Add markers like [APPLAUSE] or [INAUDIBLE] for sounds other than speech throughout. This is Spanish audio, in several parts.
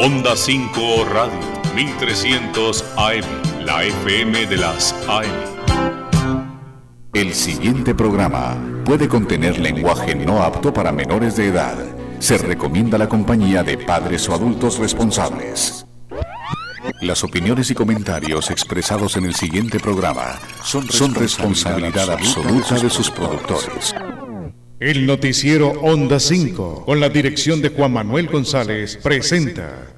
Onda 5 Radio, 1300 AM, la FM de las AM. El siguiente programa puede contener lenguaje no apto para menores de edad. Se recomienda la compañía de padres o adultos responsables. Las opiniones y comentarios expresados en el siguiente programa son, son responsabilidad absoluta de sus productores. El noticiero Onda 5, con la dirección de Juan Manuel González, presenta.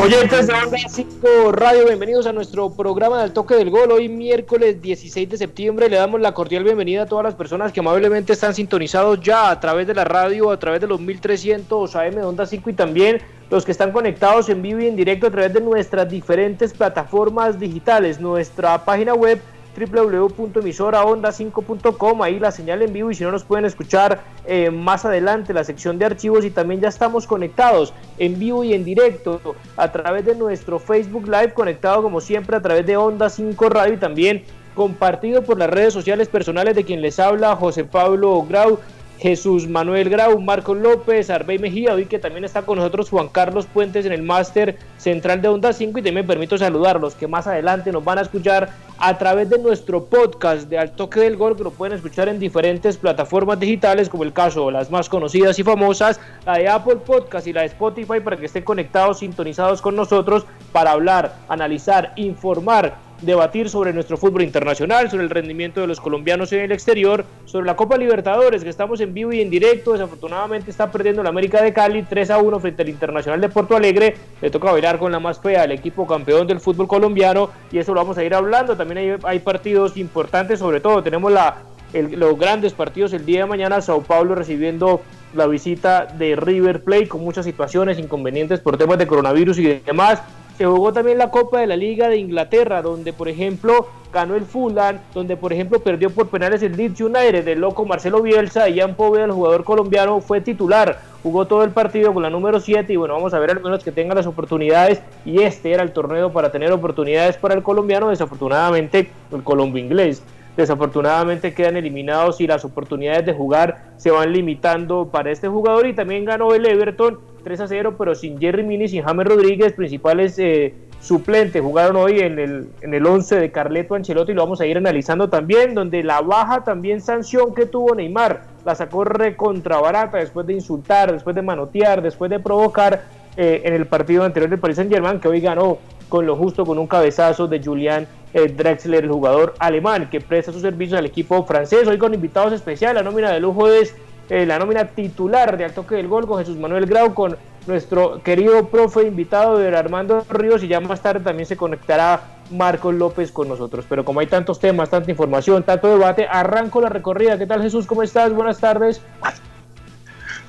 Oyentes de Onda 5 Radio, bienvenidos a nuestro programa del toque del gol. Hoy miércoles 16 de septiembre le damos la cordial bienvenida a todas las personas que amablemente están sintonizados ya a través de la radio, a través de los 1300 AM de Onda 5 y también los que están conectados en vivo y en directo a través de nuestras diferentes plataformas digitales, nuestra página web www.emisoraonda5.com, ahí la señal en vivo y si no nos pueden escuchar eh, más adelante la sección de archivos y también ya estamos conectados en vivo y en directo a través de nuestro Facebook Live conectado como siempre a través de Onda 5 Radio y también compartido por las redes sociales personales de quien les habla José Pablo Grau Jesús Manuel Grau, Marco López, Arbey Mejía, hoy que también está con nosotros Juan Carlos Puentes en el máster central de Onda 5 y también me permito saludarlos que más adelante nos van a escuchar a través de nuestro podcast de Al Toque del Gol que lo pueden escuchar en diferentes plataformas digitales como el caso las más conocidas y famosas, la de Apple Podcast y la de Spotify para que estén conectados, sintonizados con nosotros para hablar, analizar, informar debatir sobre nuestro fútbol internacional, sobre el rendimiento de los colombianos en el exterior, sobre la Copa Libertadores, que estamos en vivo y en directo. Desafortunadamente está perdiendo la América de Cali 3 a 1 frente al Internacional de Porto Alegre. Le toca bailar con la más fea al equipo campeón del fútbol colombiano y eso lo vamos a ir hablando. También hay, partidos importantes, sobre todo tenemos la, los grandes partidos el día de mañana. Sao Paulo recibiendo la visita de River Plate con muchas situaciones, inconvenientes por temas de coronavirus y demás. Se jugó también la Copa de la Liga de Inglaterra, donde por ejemplo ganó el Fulham, donde por ejemplo perdió por penales el Leeds United, el loco Marcelo Bielsa, y Ian Poveda, el jugador colombiano, fue titular, jugó todo el partido con la número 7 y bueno, vamos a ver al menos que tenga las oportunidades. Y este era el torneo para tener oportunidades para el colombiano, desafortunadamente el colombo inglés desafortunadamente quedan eliminados y las oportunidades de jugar se van limitando para este jugador. Y también ganó el Everton 3 a 0 pero sin Jerry Mini, sin James Rodríguez, principales eh, suplentes, jugaron hoy en el, en el 11 de Carleto Ancelotti lo vamos a ir analizando también, donde la baja también sanción que tuvo Neymar la sacó recontra barata después de insultar, después de manotear, después de provocar eh, en el partido anterior del Paris Saint Germain que hoy ganó con lo justo con un cabezazo de Julián eh, Drexler, el jugador alemán que presta sus servicios al equipo francés. Hoy con invitados especiales, la nómina de lujo es eh, la nómina titular de Al del Gol con Jesús Manuel Grau, con nuestro querido profe invitado de Armando Ríos y ya más tarde también se conectará Marcos López con nosotros. Pero como hay tantos temas, tanta información, tanto debate, arranco la recorrida. ¿Qué tal Jesús? ¿Cómo estás? Buenas tardes.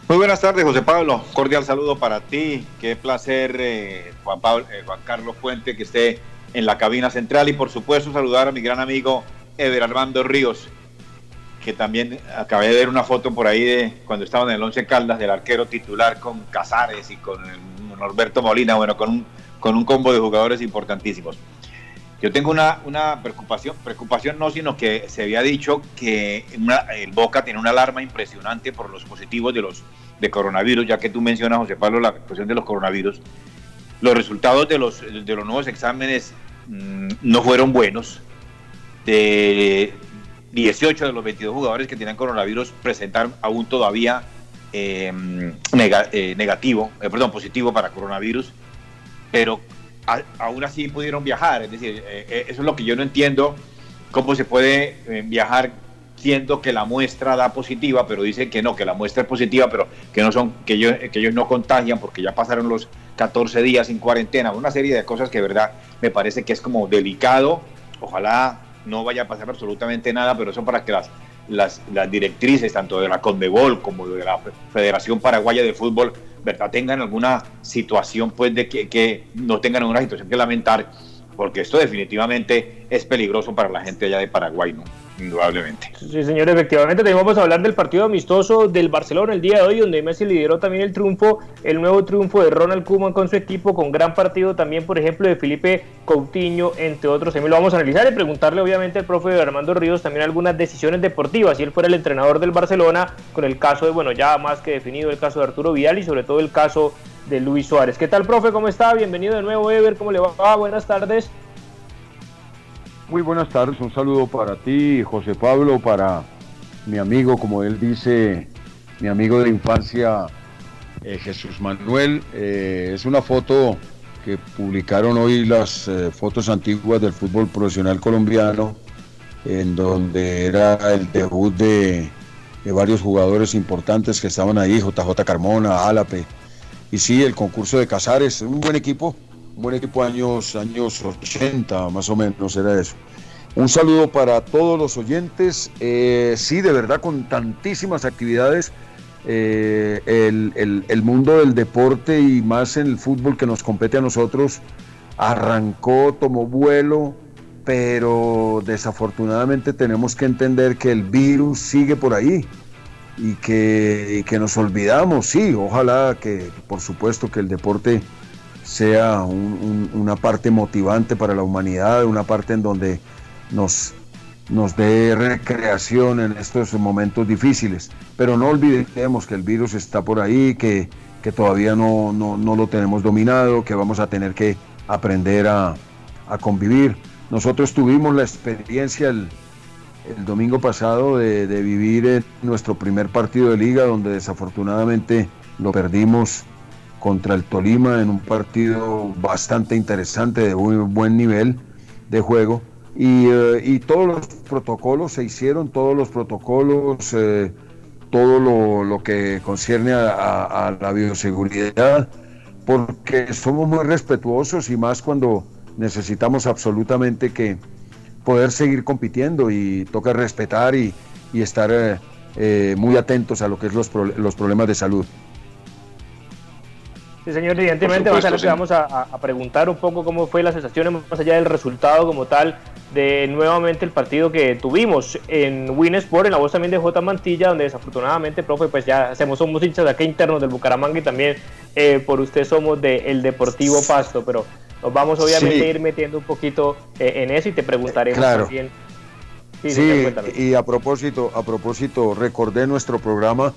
Muy buenas tardes, José Pablo. Cordial saludo para ti. Qué placer, eh, Juan, Pablo, Juan Carlos Puente, que esté en la cabina central y por supuesto saludar a mi gran amigo Ever Armando Ríos, que también acabé de ver una foto por ahí de cuando estaban en el Once Caldas del arquero titular con Casares y con Norberto Molina, bueno, con un, con un combo de jugadores importantísimos. Yo tengo una, una preocupación, preocupación no, sino que se había dicho que el Boca tiene una alarma impresionante por los positivos de los de coronavirus, ya que tú mencionas, José Pablo, la cuestión de los coronavirus. Los resultados de los, de los nuevos exámenes mm, no fueron buenos. De 18 de los 22 jugadores que tienen coronavirus presentaron aún todavía eh, eh, negativo, eh, perdón, positivo para coronavirus, pero aún así pudieron viajar. Es decir, eso es lo que yo no entiendo, cómo se puede viajar siendo que la muestra da positiva, pero dicen que no, que la muestra es positiva, pero que no son, que ellos, no contagian porque ya pasaron los 14 días sin cuarentena, una serie de cosas que verdad me parece que es como delicado. Ojalá no vaya a pasar absolutamente nada, pero eso para que las, las, las directrices, tanto de la Conmebol como de la Federación Paraguaya de Fútbol, ¿verdad? tengan alguna situación, pues, de que, que no tengan una situación que lamentar, porque esto definitivamente es peligroso para la gente allá de Paraguay, ¿no? Indudablemente. Sí, señor, efectivamente. También vamos hablar del partido amistoso del Barcelona el día de hoy, donde Messi lideró también el triunfo, el nuevo triunfo de Ronald Koeman con su equipo, con gran partido también, por ejemplo, de Felipe Coutinho, entre otros. También lo vamos a analizar y preguntarle, obviamente, al profe Armando Ríos también algunas decisiones deportivas. Si él fuera el entrenador del Barcelona, con el caso de, bueno, ya más que definido el caso de Arturo Vidal y sobre todo el caso de Luis Suárez. ¿Qué tal, profe? ¿Cómo está? Bienvenido de nuevo, Ever. ¿Cómo le va? Buenas tardes. Muy buenas tardes, un saludo para ti, José Pablo, para mi amigo, como él dice, mi amigo de infancia, eh, Jesús Manuel. Eh, es una foto que publicaron hoy las eh, fotos antiguas del fútbol profesional colombiano, en donde era el debut de, de varios jugadores importantes que estaban ahí, JJ Carmona, Álape. Y sí, el concurso de Casares, un buen equipo, buen equipo años, años 80 más o menos era eso. Un saludo para todos los oyentes. Eh, sí, de verdad, con tantísimas actividades, eh, el, el, mundo del deporte y más en el fútbol que nos compete a nosotros arrancó, tomó vuelo, pero desafortunadamente tenemos que entender que el virus sigue por ahí y que, y que nos olvidamos. Sí, ojalá que, por supuesto, que el deporte sea una parte motivante para la humanidad, una parte en donde nos, nos dé recreación en estos momentos difíciles. Pero no olvidemos que el virus está por ahí, que, que todavía no, no, lo tenemos dominado, que vamos a tener que aprender a, a convivir. Nosotros tuvimos la experiencia el, el domingo pasado de, de, vivir en nuestro primer partido de liga, donde desafortunadamente lo perdimos contra el Tolima en un partido bastante interesante, de muy buen nivel de juego. Y, eh, todos los protocolos se hicieron, todos los protocolos, eh, todo lo, lo, que concierne a, a, la bioseguridad, porque somos muy respetuosos y más cuando necesitamos absolutamente que poder seguir compitiendo y toca respetar y, y estar eh, muy atentos a lo que es los, los problemas de salud. Sí, señor, evidentemente vamos a, a, preguntar un poco cómo fue la sensación más allá del resultado como tal de nuevamente el partido que tuvimos en Winsport, en la voz también de J. Mantilla, donde desafortunadamente, profe, pues ya hacemos, somos hinchas de acá internos del Bucaramanga y también eh, por usted somos del el Deportivo Pasto, pero nos vamos obviamente a ir metiendo un poquito eh, en eso y te preguntaremos claro. también. Sí, sí y a propósito, a propósito, recordé nuestro programa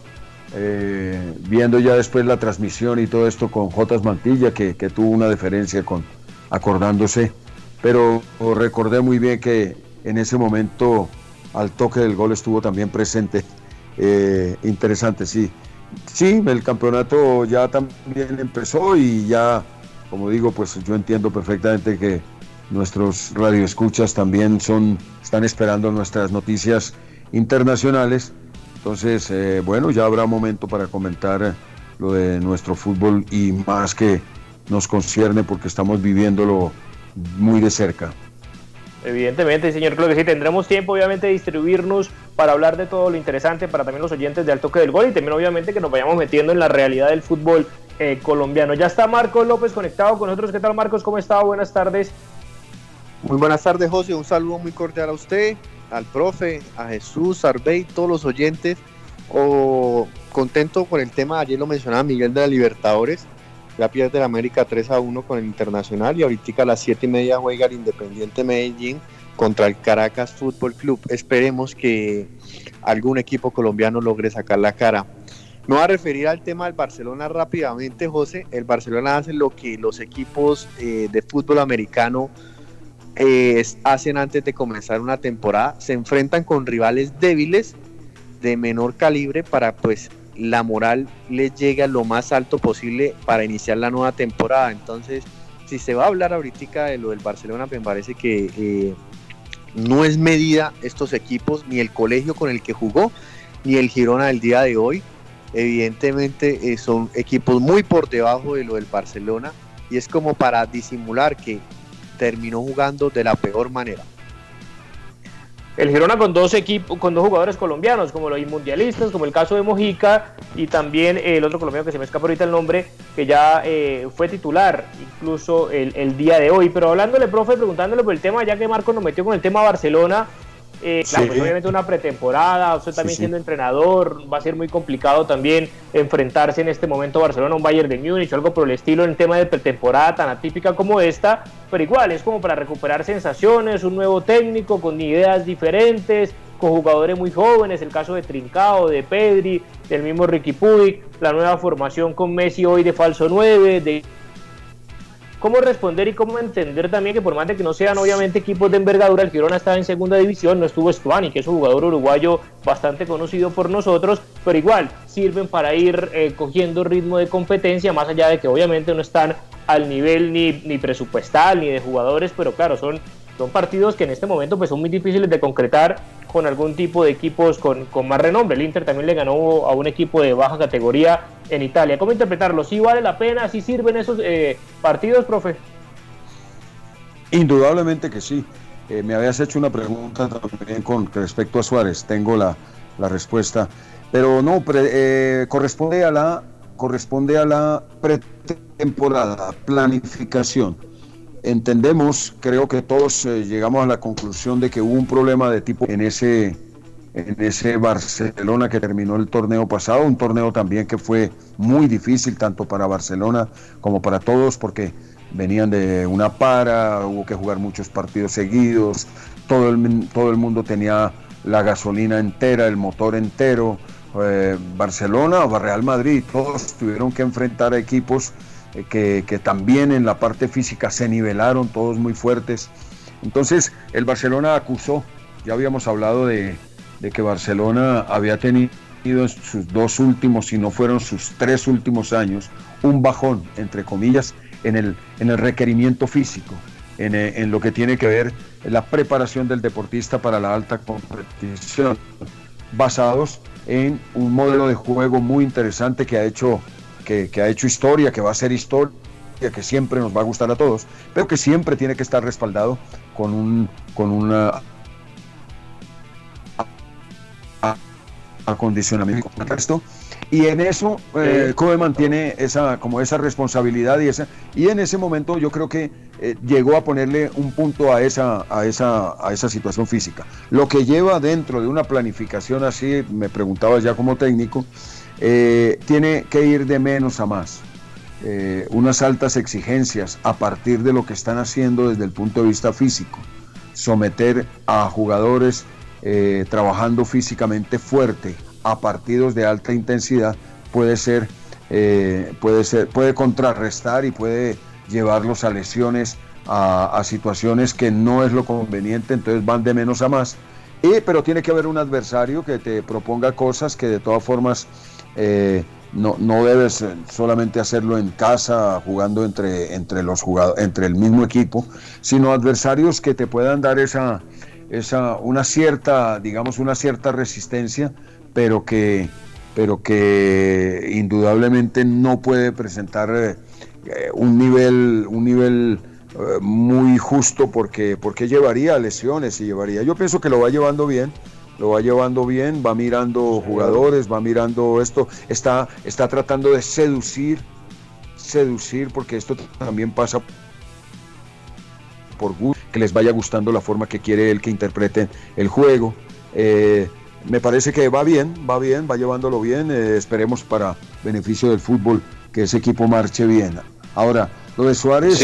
eh, viendo ya después la transmisión y todo esto con J. Mantilla, que, tuvo una diferencia con acordándose, pero recordé muy bien que en ese momento al toque del gol estuvo también presente. Eh, interesante, sí. Sí, el campeonato ya también empezó y ya, como digo, pues yo entiendo perfectamente que nuestros radioescuchas también son, están esperando nuestras noticias internacionales entonces, eh, bueno, ya habrá momento para comentar lo de nuestro fútbol y más que nos concierne porque estamos viviéndolo muy de cerca. Evidentemente, señor, creo que sí, tendremos tiempo obviamente de distribuirnos para hablar de todo lo interesante para también los oyentes de Al Toque del Gol y también obviamente que nos vayamos metiendo en la realidad del fútbol eh, colombiano. Ya está Marcos López conectado con nosotros. ¿Qué tal Marcos? ¿Cómo está? Buenas tardes. Muy buenas tardes, José. Un saludo muy cordial a usted, al profe, a Jesús, Arbey, todos los oyentes, contento con el tema, ayer lo mencionaba Miguel de la Libertadores, ya pierde el América 3 a 1 con el Internacional y ahorita a las 7 y media juega el Independiente Medellín contra el Caracas Fútbol Club. Esperemos que algún equipo colombiano logre sacar la cara. Me voy a referir al tema del Barcelona rápidamente, José. El Barcelona hace lo que los equipos eh, de fútbol americano hacen antes de comenzar una temporada. Se enfrentan con rivales débiles de menor calibre para pues la moral les llegue a lo más alto posible para iniciar la nueva temporada. Entonces, si se va a hablar ahorita de lo del Barcelona, me parece que eh, no es medida estos equipos, ni el colegio con el que jugó, ni el Girona del día de hoy. Evidentemente eh, son equipos muy por debajo de lo del Barcelona y es como para disimular que terminó jugando de la peor manera. El Girona con dos equipos, con dos jugadores colombianos, como los mundialistas, como el caso de Mojica y también el otro colombiano que se me escapa ahorita el nombre, que ya eh, fue titular incluso el, día de hoy. Pero hablándole, profe, preguntándole por el tema, ya que Marco nos metió con el tema Barcelona, eh, claro, pues, obviamente una pretemporada, usted también siendo entrenador, va a ser muy complicado también enfrentarse en este momento a Barcelona, un Bayern de Múnich o algo por el estilo en tema de pretemporada tan atípica como esta, pero igual es como para recuperar sensaciones, un nuevo técnico con ideas diferentes, con jugadores muy jóvenes, el caso de Trincao, de Pedri, del mismo Ricky Puig, la nueva formación con Messi hoy de falso 9, de cómo responder y cómo entender también que por más de que no sean obviamente equipos de envergadura, el Girona estaba en segunda división, no estuvo Stuani, que es un jugador uruguayo bastante conocido por nosotros, pero igual sirven para ir eh, cogiendo ritmo de competencia, más allá de que obviamente no están al nivel ni, ni presupuestal ni de jugadores, pero claro, son son partidos que en este momento pues son muy difíciles de concretar con algún tipo de equipos con, más renombre. El Inter también le ganó a un equipo de baja categoría en Italia. ¿Cómo interpretarlo? ¿Sí vale la pena? ¿Sí sirven esos eh, partidos, profe? Indudablemente que sí. Eh, me habías hecho una pregunta también con respecto a Suárez. Tengo la, respuesta. Pero no, eh, corresponde a la corresponde a la pretemporada, planificación entendemos, creo que todos eh, llegamos a la conclusión de que hubo un problema de tipo en ese, en ese Barcelona que terminó el torneo pasado, un torneo también que fue muy difícil tanto para Barcelona como para todos porque venían de una para, hubo que jugar muchos partidos seguidos, todo el, todo el mundo tenía la gasolina entera, el motor entero, eh, Barcelona o Real Madrid, todos tuvieron que enfrentar a equipos eh, que, también en la parte física se nivelaron, todos muy fuertes. Entonces el Barcelona acusó, ya habíamos hablado de, que Barcelona había tenido en sus dos últimos, si no fueron sus tres últimos años, un bajón, entre comillas, en el, en el requerimiento físico, en, eh, en, lo que tiene que ver la preparación del deportista para la alta competición, basados en un modelo de juego muy interesante que ha hecho que, ha hecho historia, que va a ser historia, que siempre nos va a gustar a todos, pero que siempre tiene que estar respaldado con un con una acondicionamiento esto y en eso eh, Koeman tiene esa como esa responsabilidad y esa y en ese momento yo creo que eh, llegó a ponerle un punto a esa a esa a esa situación física. Lo que lleva dentro de una planificación así me preguntaba ya como técnico eh, tiene que ir de menos a más. Eh, unas altas exigencias a partir de lo que están haciendo desde el punto de vista físico. Someter a jugadores eh, trabajando físicamente fuerte a partidos de alta intensidad puede ser, puede ser, puede contrarrestar y puede llevarlos a lesiones, a, a, situaciones que no es lo conveniente, entonces van de menos a más. Y, pero tiene que haber un adversario que te proponga cosas que de todas formas eh, no, no debes solamente hacerlo en casa, jugando entre, entre, los jugadores, entre el mismo equipo, sino adversarios que te puedan dar esa, esa, una cierta, digamos, una cierta resistencia, pero que, pero que indudablemente no puede presentar eh, un nivel, un nivel eh, muy justo porque, porque llevaría lesiones y llevaría. Yo pienso que lo va llevando bien lo va llevando bien, va mirando jugadores, va mirando esto, está, está tratando de seducir, seducir, porque esto también pasa por gusto, que les vaya gustando la forma que quiere él que interpreten el juego. Eh, me parece que va bien, va bien, va llevándolo bien, eh, esperemos para beneficio del fútbol que ese equipo marche bien. Ahora, lo de Suárez...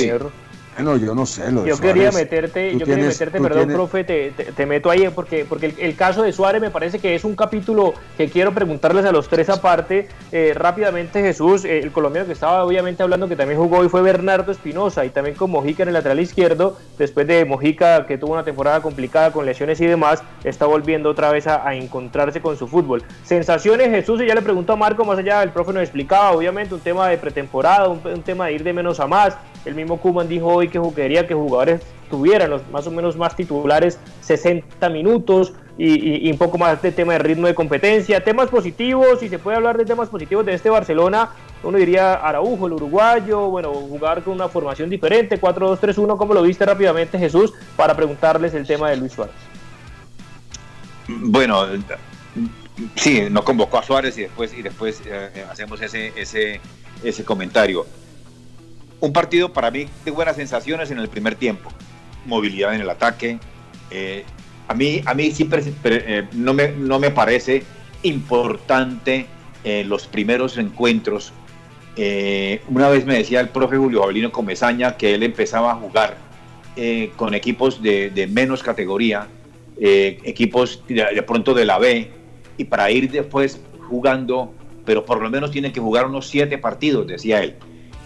Bueno, yo no sé. Lo de yo quería meterte, yo quería meterte, perdón, profe, te, meto ahí porque, porque el, caso de Suárez me parece que es un capítulo que quiero preguntarles a los tres aparte. Eh, rápidamente, Jesús, eh, el colombiano que estaba obviamente hablando que también jugó hoy fue Bernardo Espinosa y también con Mojica en el lateral izquierdo. Después de Mojica, que tuvo una temporada complicada con lesiones y demás, está volviendo otra vez a, encontrarse con su fútbol. Sensaciones, Jesús, y ya le pregunto a Marco, más allá, el profe nos explicaba, obviamente, un tema de pretemporada, un, un tema de ir de menos a más. El mismo Kuman dijo hoy que quería que jugadores tuvieran los más o menos más titulares 60 minutos y, un poco más de tema de ritmo de competencia. Temas positivos, si se puede hablar de temas positivos de este Barcelona, uno diría Araujo, el uruguayo, bueno, jugar con una formación diferente, 4-2-3-1, como lo viste rápidamente Jesús, para preguntarles el tema de Luis Suárez. Bueno, sí, no convocó a Suárez y después, y después eh, hacemos ese, ese, ese comentario. Un partido para mí de buenas sensaciones en el primer tiempo. Movilidad en el ataque. Eh, a mí, a mí siempre eh, no, me, no me parece importante los primeros encuentros. una vez me decía el profe Julio Avelino Comezaña que él empezaba a jugar con equipos de, de menos categoría, equipos de pronto de la B, y para ir después jugando, pero por lo menos tienen que jugar unos siete partidos, decía él.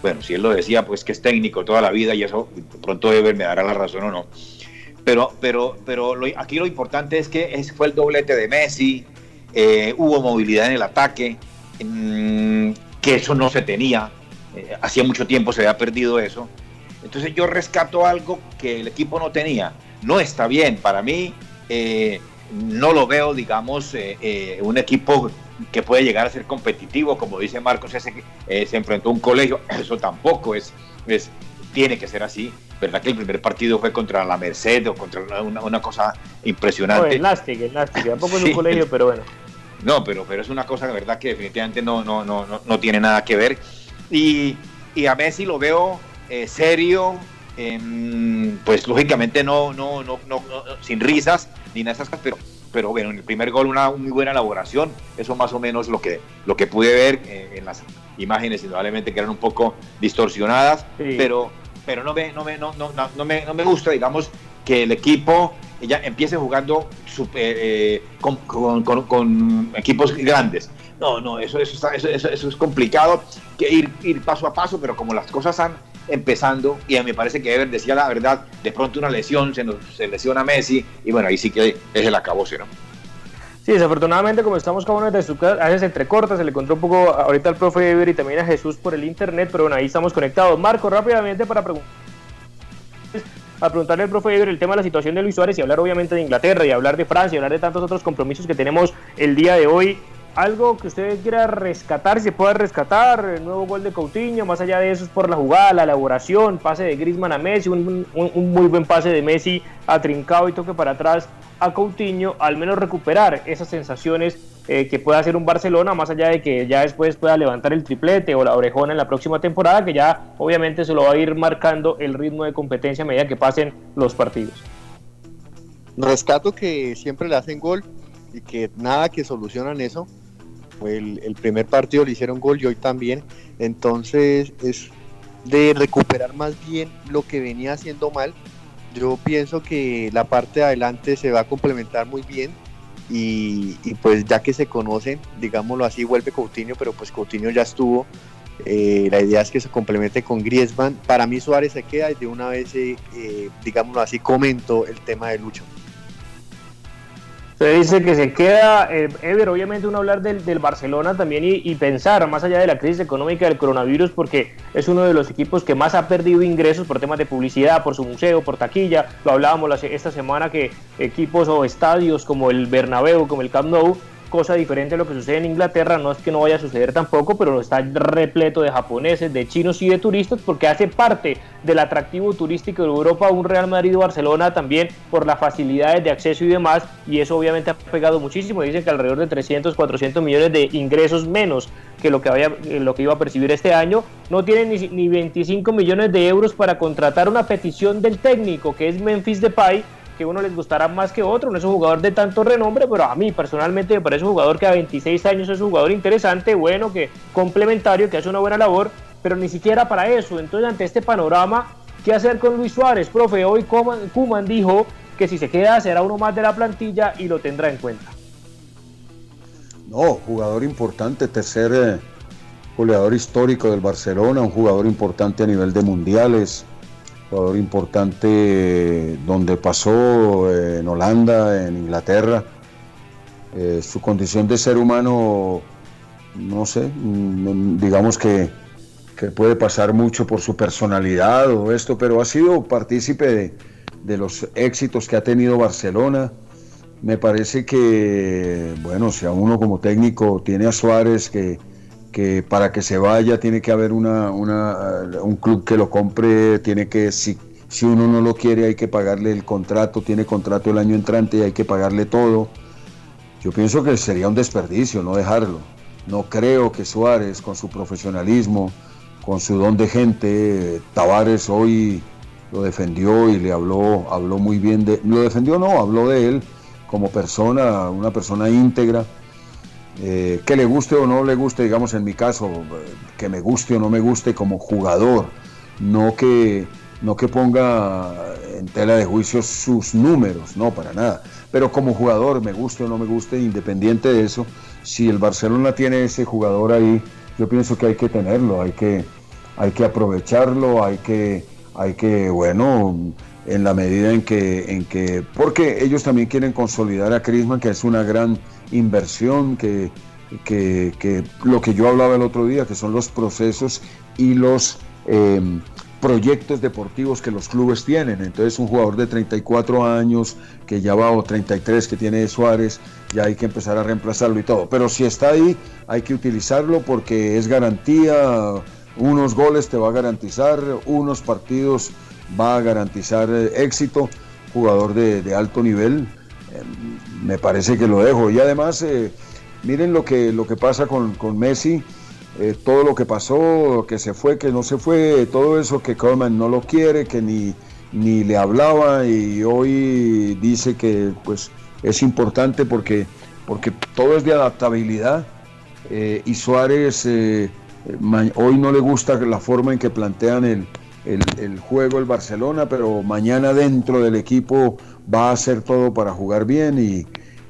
Bueno, si él lo decía, pues que es técnico toda la vida y eso pronto debe me dará la razón o no. Pero, pero, pero aquí lo importante es que fue el doblete de Messi, eh, hubo movilidad en el ataque, mm, que eso no se tenía, eh, hacía mucho tiempo se había perdido eso. Entonces yo rescato algo que el equipo no tenía. No está bien, para mí eh, no lo veo, digamos, un equipo que puede llegar a ser competitivo, como dice Marcos, ese, eh, se enfrentó a un colegio, [CLEARS THROAT] eso tampoco es, es, tiene que ser así, ¿verdad? Que el primer partido fue contra la Merced o contra una, cosa impresionante. No, el tampoco es un [LAUGHS] colegio, pero bueno. No, pero, pero es una cosa, de verdad, que definitivamente no, no, no, no, tiene nada que ver. Y, y a Messi lo veo serio, pues lógicamente no, no, no, no, sin risas ni nada de esas cosas, pero, pero bueno, en el primer gol una muy buena elaboración, eso más o menos lo que, lo que pude ver eh, en las imágenes, indudablemente que eran un poco distorsionadas, pero, pero no, me, no, me, no, no, no, me, no me gusta, digamos, que el equipo ya empiece jugando eh, con, con, con, equipos grandes. No, no, eso, eso, eso, eso, es complicado, que ir, ir paso a paso, pero como las cosas han empezando y me parece que Ever decía la verdad, de pronto una lesión, se, nos, se lesiona Messi y bueno, ahí sí que es el acabose, ¿no? Sí, desafortunadamente como estamos casa, a veces entrecorta, se le encontró un poco ahorita al profe Ever y también a Jesús por el internet, pero bueno, ahí estamos conectados. Marco, rápidamente para preguntar a preguntarle al profe Ever el tema de la situación de Luis Suárez y hablar obviamente de Inglaterra y hablar de Francia y hablar de tantos otros compromisos que tenemos el día de hoy algo que usted quiera rescatar, si se puede rescatar, el nuevo gol de Coutinho, más allá de eso es por la jugada, la elaboración, pase de Griezmann a Messi, un, muy buen pase de Messi a Trincao y toque para atrás a Coutinho, al menos recuperar esas sensaciones eh, que pueda hacer un Barcelona, más allá de que ya después pueda levantar el triplete o la orejona en la próxima temporada, que ya obviamente se lo va a ir marcando el ritmo de competencia a medida que pasen los partidos. Rescato que siempre le hacen gol y que nada que solucionan eso el, primer partido le hicieron gol y hoy también. Entonces es de recuperar más bien lo que venía haciendo mal. Yo pienso que la parte de adelante se va a complementar muy bien y, pues ya que se conocen, digámoslo así, vuelve Coutinho, pero pues Coutinho ya estuvo. Eh, la idea es que se complemente con Griezmann. Para mí Suárez se queda y de una vez, eh, eh, digámoslo así, comento el tema de Lucho. Se dice que se queda, eh, Ever, obviamente uno hablar del, del Barcelona también y, pensar más allá de la crisis económica del coronavirus porque es uno de los equipos que más ha perdido ingresos por temas de publicidad, por su museo, por taquilla. Lo hablábamos esta semana que equipos o estadios como el Bernabéu, como el Camp Nou, cosa diferente a lo que sucede en Inglaterra, no es que no vaya a suceder tampoco, pero está repleto de japoneses, de chinos y de turistas porque hace parte del atractivo turístico de Europa un Real Madrid o Barcelona también por las facilidades de acceso y demás y eso obviamente ha pegado muchísimo, dicen que alrededor de 300, 400 millones de ingresos menos que lo que, había, lo que iba a percibir este año, no tienen ni, ni 25 millones de euros para contratar una petición del técnico que es Memphis Depay que uno les gustará más que otro, no es un jugador de tanto renombre, pero a mí personalmente me parece un jugador que a 26 años es un jugador interesante, bueno, que complementario, que hace una buena labor, pero ni siquiera para eso. Entonces, ante este panorama, ¿qué hacer con Luis Suárez? Profe, hoy Kuman dijo que si se queda será uno más de la plantilla y lo tendrá en cuenta. No, jugador importante, tercer eh, goleador histórico del Barcelona, un jugador importante a nivel de mundiales, jugador importante donde pasó eh, en Holanda, en Inglaterra. Eh, su condición de ser humano, no sé, mm, digamos que, puede pasar mucho por su personalidad o esto, pero ha sido partícipe de los éxitos que ha tenido Barcelona. Me parece que, bueno, si a uno como técnico tiene a Suárez que, que para que se vaya tiene que haber una, un club que lo compre, tiene que, si, si uno no lo quiere hay que pagarle el contrato, tiene contrato el año entrante y hay que pagarle todo. Yo pienso que sería un desperdicio no dejarlo. No creo que Suárez, con su profesionalismo, con su don de gente, Tavares hoy lo defendió y le habló, habló muy bien de, lo defendió no, habló de él como persona, una persona íntegra, eh, que le guste o no le guste, digamos en mi caso, que me guste o no me guste como jugador, no que, no que ponga en tela de juicio sus números, no, para nada, pero como jugador, me guste o no me guste, independiente de eso, si el Barcelona tiene ese jugador ahí, yo pienso que hay que tenerlo, hay que, hay que aprovecharlo, hay que hay que, bueno, en la medida en que, en que, porque ellos también quieren consolidar a Crisman, que es una gran inversión, que, que, lo que yo hablaba el otro día, que son los procesos y los em, proyectos deportivos que los clubes tienen. Entonces un jugador de 34 años, que ya va, o 33 que tiene Suárez, ya hay que empezar a reemplazarlo y todo. Pero si está ahí, hay que utilizarlo porque es garantía unos goles te va a garantizar, unos partidos va a garantizar eh, éxito, jugador de, alto nivel, me parece que lo dejo. Y además, eh, miren lo que, lo que pasa con, Messi, eh, todo lo que pasó, que se fue, que no se fue, todo eso que Coleman no lo quiere, que ni, ni le hablaba y hoy dice que pues es importante porque, porque todo es de adaptabilidad y Suárez Hoy no le gusta la forma en que plantean el, juego el Barcelona, pero mañana dentro del equipo va a hacer todo para jugar bien y,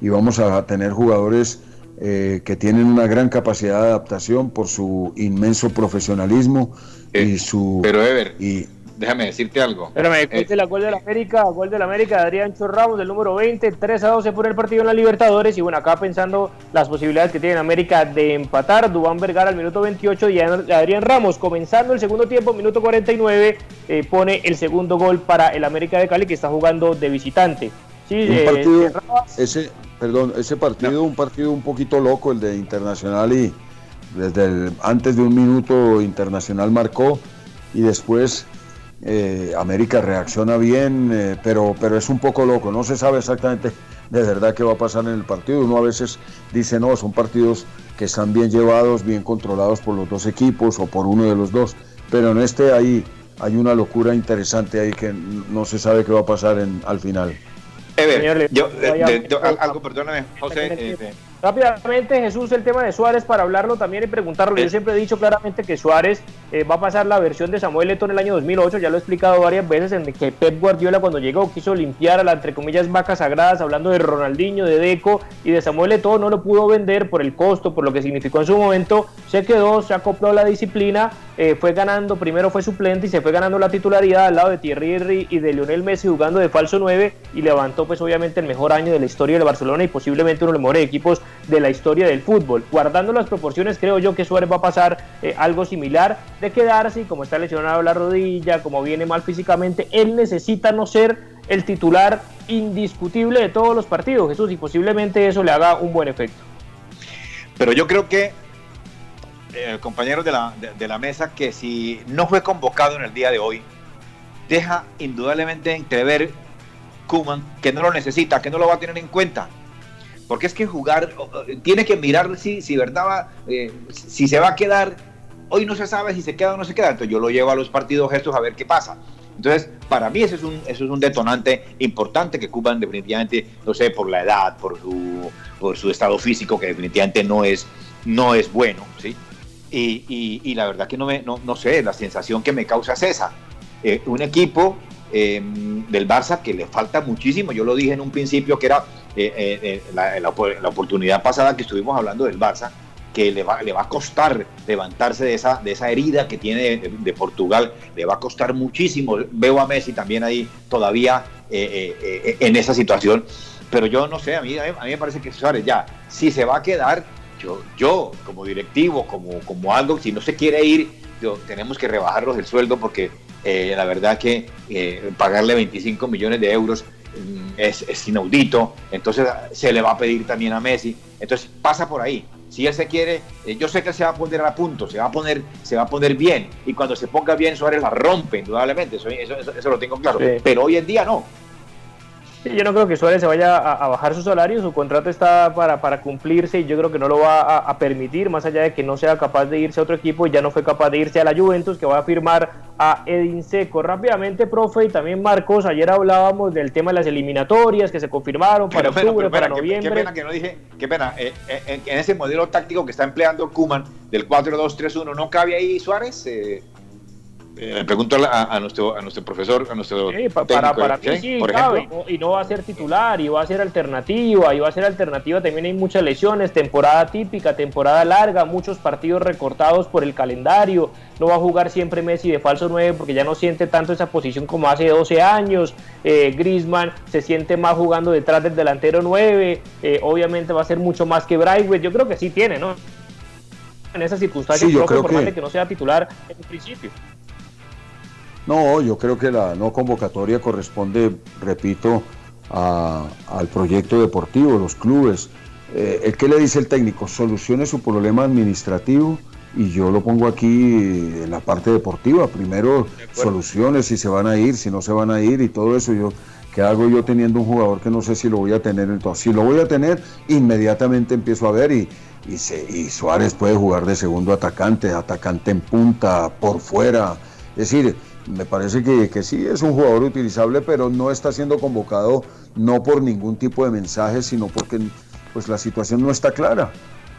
vamos a tener jugadores eh, que tienen una gran capacidad de adaptación por su inmenso profesionalismo y eh, su... Pero Ever, y, déjame decirte algo. Espérame, eh, la gol de la América, gol de la América de Adrián Chorramos, del número 20, 3 a 12 por el partido en la Libertadores. Y bueno, acá pensando las posibilidades que tiene América de empatar, Dubán Vergara al minuto 28 y Adrián Ramos comenzando el segundo tiempo, minuto 49, eh, pone el segundo gol para el América de Cali que está jugando de visitante. Sí, un eh, partido, ese, perdón, ese partido, un partido un poquito loco, el de Internacional y desde antes de un minuto Internacional marcó y después eh, América reacciona bien, eh, pero, pero es un poco loco, no se sabe exactamente de verdad qué va a pasar en el partido. Uno a veces dice, no, son partidos que están bien llevados, bien controlados por los dos equipos o por uno de los dos, pero en este hay, hay una locura interesante ahí que no se sabe qué va a pasar en, al final. yo, algo, perdóname, José. Rápidamente, Jesús, el tema de Suárez para hablarlo también y preguntarlo. Yo siempre he dicho claramente que Suárez eh, va a pasar la versión de Samuel Leto en el año 2008. Ya lo he explicado varias veces en que Pep Guardiola cuando llegó quiso limpiar a la entre comillas vacas sagradas, hablando de Ronaldinho, de Deco y de Samuel Leto. No lo pudo vender por el costo, por lo que significó en su momento. Se quedó, se acopló a la disciplina, eh, fue ganando. Primero fue suplente y se fue ganando la titularidad al lado de Thierry Henry y de Lionel Messi jugando de falso 9 y levantó, pues obviamente, el mejor año de la historia del Barcelona y posiblemente uno de los mejores equipos de la historia del fútbol. Guardando las proporciones, creo yo que Suárez va a pasar eh, algo similar de quedarse y como está lesionado la rodilla, como viene mal físicamente, él necesita no ser el titular indiscutible de todos los partidos, Jesús, y posiblemente eso le haga un buen efecto. Pero yo creo que, eh, compañeros de la, de, la mesa, que si no fue convocado en el día de hoy, deja indudablemente entrever Kuman que no lo necesita, que no lo va a tener en cuenta. Porque es que jugar, tiene que mirar si, si verdad, eh, si se va a quedar, hoy no se sabe si se queda o no se queda, entonces yo lo llevo a los partidos gestos a ver qué pasa. Entonces, para mí ese es un, eso es un detonante importante que Cuban definitivamente, no sé, por la edad, por su, por su estado físico, que definitivamente no es, no es bueno, ¿sí? Y, y, la verdad que no, me, no, no, sé, la sensación que me causa es esa. Eh, un equipo eh, del Barça que le falta muchísimo, yo lo dije en un principio que era eh, eh, eh, la, oportunidad pasada que estuvimos hablando del Barça, que le va, le va a costar levantarse de esa, de esa herida que tiene de, Portugal, le va a costar muchísimo. Veo a Messi también ahí todavía en esa situación, pero yo no sé, a mí, a mí me parece que Suárez ya, si se va a quedar, yo, yo como directivo, como, como algo, si no se quiere ir, yo, tenemos que rebajarlos el sueldo porque eh, la verdad que eh, pagarle 25 millones de euros mm, es, es, inaudito, entonces se le va a pedir también a Messi, entonces pasa por ahí. Si él se quiere, eh, yo sé que se va a poner a punto, se va a poner, se va a poner bien, y cuando se ponga bien Suárez la rompe, indudablemente, eso, eso, eso, lo tengo claro, pero hoy en día no, yo no creo que Suárez se vaya a, bajar su salario, su contrato está para, para cumplirse y yo creo que no lo va a, permitir, más allá de que no sea capaz de irse a otro equipo y ya no fue capaz de irse a la Juventus, que va a firmar a Edin Seco. Rápidamente, profe, y también Marcos, ayer hablábamos del tema de las eliminatorias que se confirmaron para octubre, para noviembre. Qué, pena que no dije, qué pena, eh, eh, en, ese modelo táctico que está empleando Kuman del 4-2-3-1, ¿no cabe ahí Suárez? Eh, eh, pregunto a, nuestro, a nuestro profesor, a nuestro para, para mí sí, por ejemplo. y, no, va a ser titular, y va a ser alternativa, y va a ser alternativa, también hay muchas lesiones, temporada típica, temporada larga, muchos partidos recortados por el calendario, no va a jugar siempre Messi de falso 9 porque ya no siente tanto esa posición como hace 12 años, eh, Grisman se siente más jugando detrás del delantero 9, eh, obviamente va a ser mucho más que Braithwaite, yo creo que sí tiene, ¿no? En esas circunstancias, yo creo que... que no sea titular en principio. No, yo creo que la no convocatoria corresponde, repito, al proyecto deportivo, los clubes. Eh, ¿El qué le dice el técnico? Solucione su problema administrativo y yo lo pongo aquí en la parte deportiva. Primero solucione si se van a ir, si no se van a ir y todo eso. Yo, ¿Qué hago yo teniendo un jugador que no sé si lo voy a tener? Entonces, si lo voy a tener, inmediatamente empiezo a ver y, y, y Suárez puede jugar de segundo atacante, atacante en punta, por fuera. Es decir, me parece que, que, sí es un jugador utilizable, pero no está siendo convocado no por ningún tipo de mensaje, sino porque pues la situación no está clara.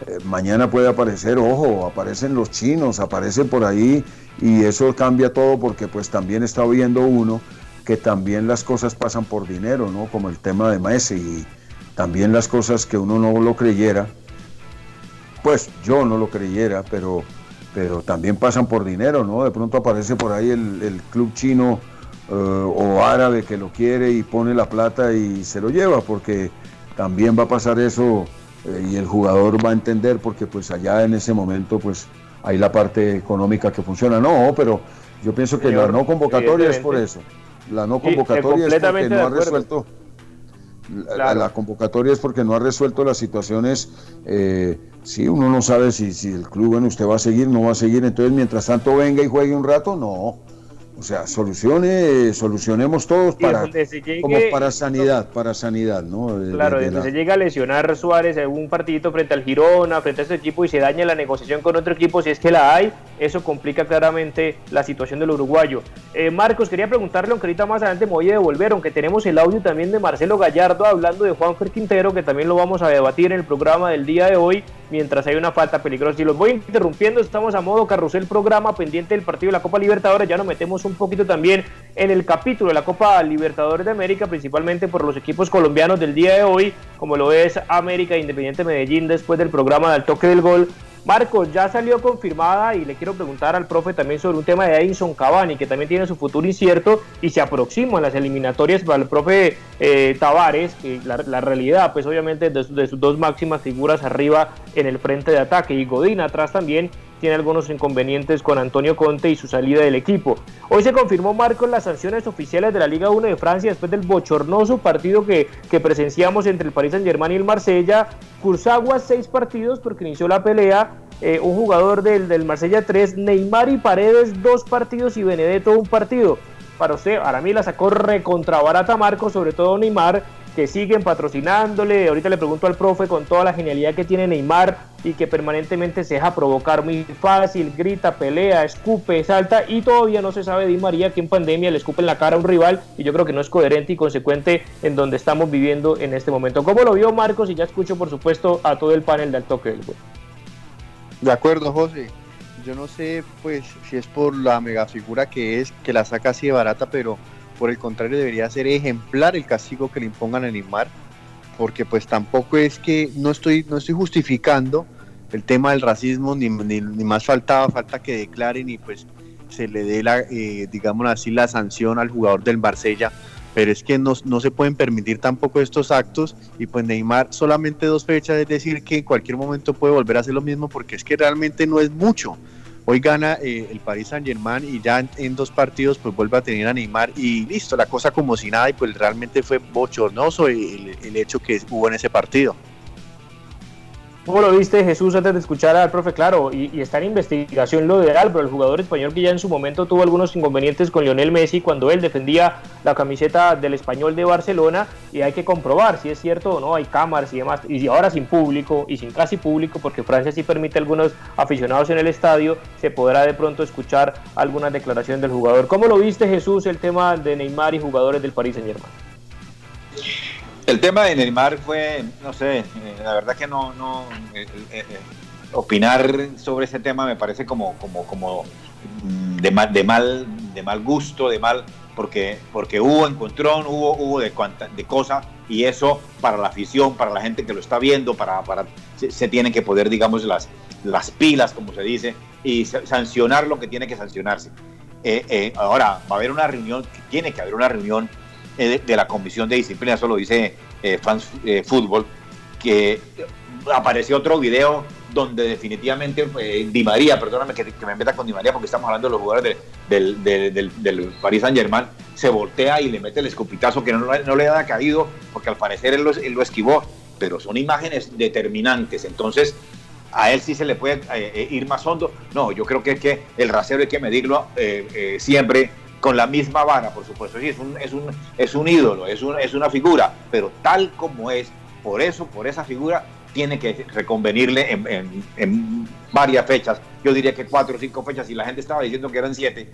Eh, mañana puede aparecer, ojo, aparecen los chinos, aparecen por ahí y eso cambia todo porque pues también está viendo uno que también las cosas pasan por dinero, ¿no? Como el tema de Messi y también las cosas que uno no lo creyera, pues yo no lo creyera, pero pero también pasan por dinero, ¿no? De pronto aparece por ahí el, club chino eh, o árabe que lo quiere y pone la plata y se lo lleva, porque también va a pasar eso eh, y el jugador va a entender, porque pues allá en ese momento pues hay la parte económica que funciona. No, pero yo pienso que la no convocatoria es por eso. La no convocatoria es porque no ha resuelto la, convocatoria es porque no ha resuelto las situaciones. Eh, si uno no sabe si, si el club, bueno, usted va a seguir, no va a seguir. Entonces, mientras tanto venga y juegue un rato, no. O sea, solucione, solucionemos todos para, como para sanidad, para sanidad, ¿no? claro, desde se llega a lesionar Suárez en un partidito frente al Girona, frente a este equipo y se daña la negociación con otro equipo, si es que la hay, eso complica claramente la situación del uruguayo. Eh, Marcos, quería preguntarle, aunque ahorita más adelante me voy a devolver, aunque tenemos el audio también de Marcelo Gallardo hablando de Juan Quintero, que también lo vamos a debatir en el programa del día de hoy, mientras hay una falta peligrosa. Y los voy interrumpiendo, estamos a modo carrusel programa pendiente del partido de la Copa Libertadores, ya nos metemos un poquito también en el capítulo de la Copa Libertadores de América, principalmente por los equipos colombianos del día de hoy, como lo es América Independiente Medellín después del programa del toque del gol. Marcos, ya salió confirmada y le quiero preguntar al profe también sobre un tema de Edinson Cavani, que también tiene su futuro incierto y se aproxima en las eliminatorias para el profe eh, Tavares, que la, realidad, pues obviamente de, de, sus dos máximas figuras arriba en el frente de ataque y Godín atrás también tiene algunos inconvenientes con Antonio Conte y su salida del equipo. Hoy se confirmó Marcos las sanciones oficiales de la Liga 1 de Francia después del bochornoso partido que, que presenciamos entre el Paris Saint Germain y el Marsella. Cursagua seis partidos porque inició la pelea. Eh, un jugador del, del Marsella 3, Neymar y Paredes dos partidos y Benedetto un partido. Para usted, ahora mí la sacó recontra barata Marcos, sobre todo Neymar, que siguen patrocinándole. Ahorita le pregunto al profe con toda la genialidad que tiene Neymar y que permanentemente se deja provocar muy fácil, grita, pelea, escupe, salta y todavía no se sabe Di María que en pandemia le escupe en la cara a un rival y yo creo que no es coherente y consecuente en donde estamos viviendo en este momento. ¿Cómo lo vio Marcos? Y ya escucho por supuesto a todo el panel del toque del gol. De acuerdo, José. Yo no sé pues si es por la mega figura que es, que la saca así de barata, pero por el contrario debería ser ejemplar el castigo que le impongan a Neymar, porque pues tampoco es que no estoy, no estoy justificando el tema del racismo, ni, ni, más faltaba, falta que declaren y pues se le dé la, eh, digamos así, la sanción al jugador del Marsella, pero es que no, no, se pueden permitir tampoco estos actos y pues Neymar solamente dos fechas, es decir, que en cualquier momento puede volver a hacer lo mismo porque es que realmente no es mucho Hoy gana eh, el Paris Saint Germain y ya en, dos partidos pues vuelve a tener a Neymar y listo, la cosa como si nada y pues realmente fue bochornoso el, el hecho que hubo en ese partido. ¿Cómo lo viste Jesús antes de escuchar al profe? Claro, y, está en investigación lo de pero el jugador español que ya en su momento tuvo algunos inconvenientes con Lionel Messi cuando él defendía la camiseta del español de Barcelona y hay que comprobar si es cierto o no, hay cámaras y demás, y ahora sin público y sin casi público, porque Francia sí permite a algunos aficionados en el estadio, se podrá de pronto escuchar alguna declaración del jugador. ¿Cómo lo viste Jesús el tema de Neymar y jugadores del Paris Saint Germain? El tema de Neymar fue, no sé, eh, la verdad que no, no eh, eh, opinar sobre ese tema me parece como, como, como mm, de mal, de mal, de mal gusto, de mal, porque, porque hubo encontrón, hubo, hubo de cuanta, de cosas, y eso para la afición, para la gente que lo está viendo, para, para se, tienen que poder, digamos, las, las pilas, como se dice, y sancionar lo que tiene que sancionarse. ahora, va a haber una reunión, tiene que haber una reunión eh, de, la Comisión de Disciplina, eso lo dice eh, Fans eh, Fútbol, que apareció otro video donde definitivamente Di María, perdóname que, me meta con Di María porque estamos hablando de los jugadores del, del, Paris Saint Germain, se voltea y le mete el escupitazo que no, no le ha caído porque al parecer él lo, esquivó, pero son imágenes determinantes, entonces a él sí se le puede ir más hondo. No, yo creo que es que el rasero hay que medirlo siempre con la misma vara, por supuesto. Sí, es un, es un, es un ídolo, es, un, es una figura, pero tal como es, por eso, por esa figura, tiene que reconvenirle en, en, varias fechas. Yo diría que cuatro o cinco fechas, y la gente estaba diciendo que eran siete,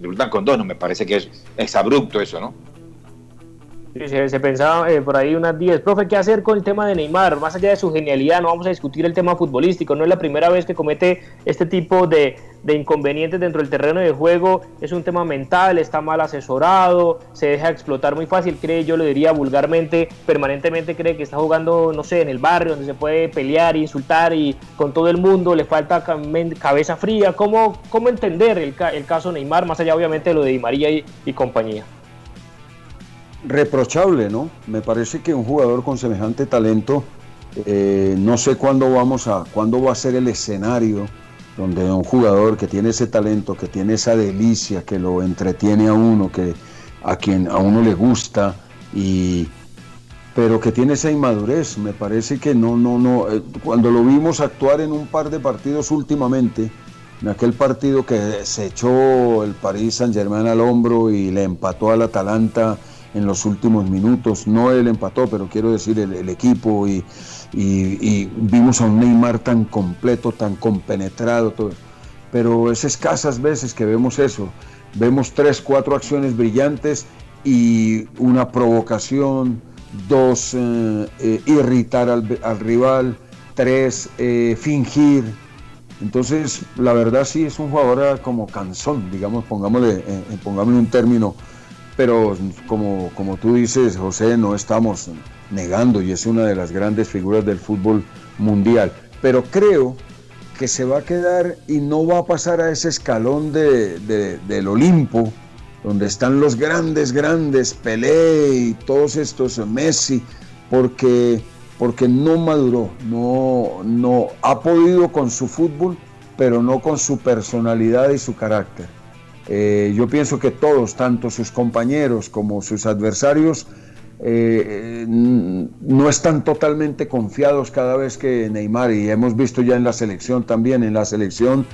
resultan con dos, no me parece que es, es abrupto eso, ¿no? Se, pensaba eh, por ahí unas 10. Profe, ¿qué hacer con el tema de Neymar? Más allá de su genialidad, no vamos a discutir el tema futbolístico. No es la primera vez que comete este tipo de, inconvenientes dentro del terreno de juego. Es un tema mental, está mal asesorado, se deja explotar muy fácil. Cree, yo lo diría vulgarmente, permanentemente cree que está jugando, no sé, en el barrio donde se puede pelear, insultar y con todo el mundo. Le falta cabeza fría. ¿Cómo, cómo entender el, el caso Neymar? Más allá, obviamente, de lo de Di María y compañía reprochable, ¿no? Me parece que un jugador con semejante talento, eh, no sé cuándo vamos a, cuándo va a ser el escenario donde un jugador que tiene ese talento, que tiene esa delicia, que lo entretiene a uno, que a quien a uno le gusta y pero que tiene esa inmadurez, me parece que no, no, no, eh, cuando lo vimos actuar en un par de partidos últimamente, en aquel partido que se echó el París Saint Germain al hombro y le empató al Atalanta en los últimos minutos. No él empató, pero quiero decir el, equipo y, vimos a un Neymar tan completo, tan compenetrado. Todo. Pero es escasas veces que vemos eso. Vemos tres, cuatro acciones brillantes y una provocación, dos, eh, eh, irritar al, rival, tres, eh, fingir. Entonces, la verdad sí es un jugador como canzón, digamos, pongámosle, pongámosle un término pero como, como tú dices, José, no estamos negando y es una de las grandes figuras del fútbol mundial. Pero creo que se va a quedar y no va a pasar a ese escalón del Olimpo, donde están los grandes, grandes, Pelé y todos estos, Messi, porque, porque no maduró, no, no ha podido con su fútbol, pero no con su personalidad y su carácter. Eh, yo pienso que todos, tanto sus compañeros como sus adversarios, eh, no están totalmente confiados cada vez que Neymar, y hemos visto ya en la selección también, en la selección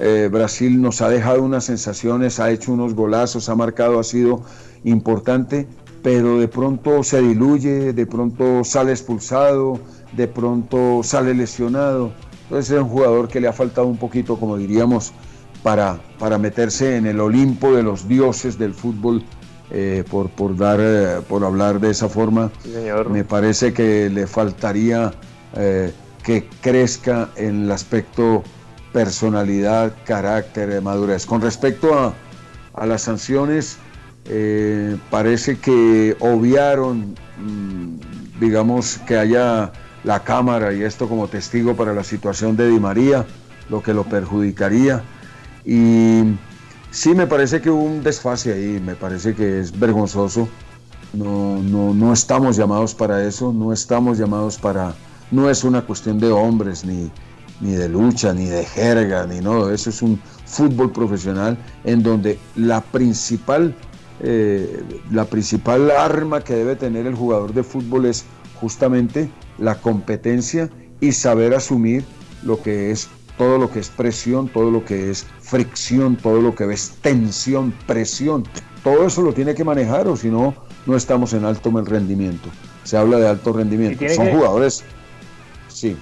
eh, Brasil nos ha dejado unas sensaciones, ha hecho unos golazos, ha marcado, ha sido importante, pero de pronto se diluye, de pronto sale expulsado, de pronto sale lesionado. Entonces es un jugador que le ha faltado un poquito, como diríamos, para, para meterse en el Olimpo de los dioses del fútbol, eh, por, por, dar, eh, por hablar de esa forma. Me parece que le faltaría eh, que crezca en el aspecto personalidad, carácter, madurez. Con respecto a, a las sanciones, parece que obviaron, mm, digamos, que haya la cámara y esto como testigo para la situación de Di María, lo que lo perjudicaría. Y sí, me parece que hubo un desfase ahí, me parece que es vergonzoso. No, no, no estamos llamados para eso, no estamos llamados para... No es una cuestión de hombres ni, ni de lucha, ni de jerga, ni no, eso es un fútbol profesional en donde la principal, eh, la principal arma que debe tener el jugador de fútbol es justamente la competencia y saber asumir lo que es todo lo que es presión, todo lo que es fricción, todo lo que es tensión, presión. Todo eso lo tiene que manejar o si no, no estamos en alto rendimiento. Se habla de alto rendimiento. Son jugadores, sí.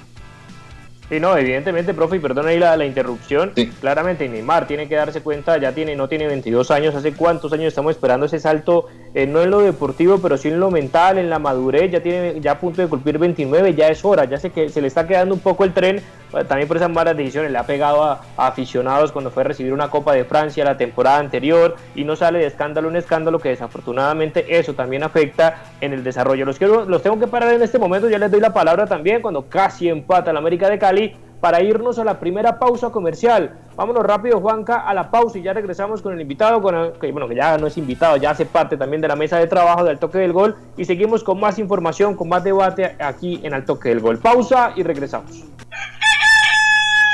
Sí, no, evidentemente, profe, y perdón ahí la, interrupción, claramente Neymar tiene que darse cuenta, ya tiene, no tiene 22 años, ¿hace cuántos años estamos esperando ese salto, eh, no en lo deportivo, pero sí en lo mental, en la madurez, ya tiene ya a punto de cumplir 29, ya es hora, ya sé que se le está quedando un poco el tren, eh, también por esas malas decisiones, le ha pegado a, aficionados cuando fue a recibir una Copa de Francia la temporada anterior y no sale de escándalo un escándalo que desafortunadamente eso también afecta en el desarrollo. Los, quiero, los tengo que parar en este momento, ya les doy la palabra también cuando casi empata la América de Cali para irnos a la primera pausa comercial. Vámonos rápido, Juanca, a la pausa y ya regresamos con el invitado, con que, bueno, que ya no es invitado, ya hace parte también de la mesa de trabajo del toque del gol y seguimos con más información, con más debate aquí en el toque del gol. Pausa y regresamos.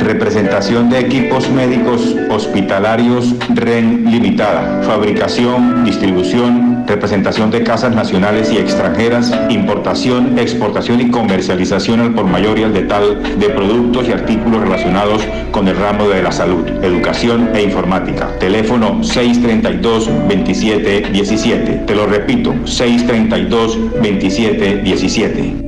Representación de equipos médicos hospitalarios REN Limitada. Fabricación, distribución, representación de casas nacionales y extranjeras, importación, exportación y comercialización al por mayor y al detal de productos y artículos relacionados con el ramo de la salud, educación e informática. Teléfono 632-2717. Te lo repito, 632-2717.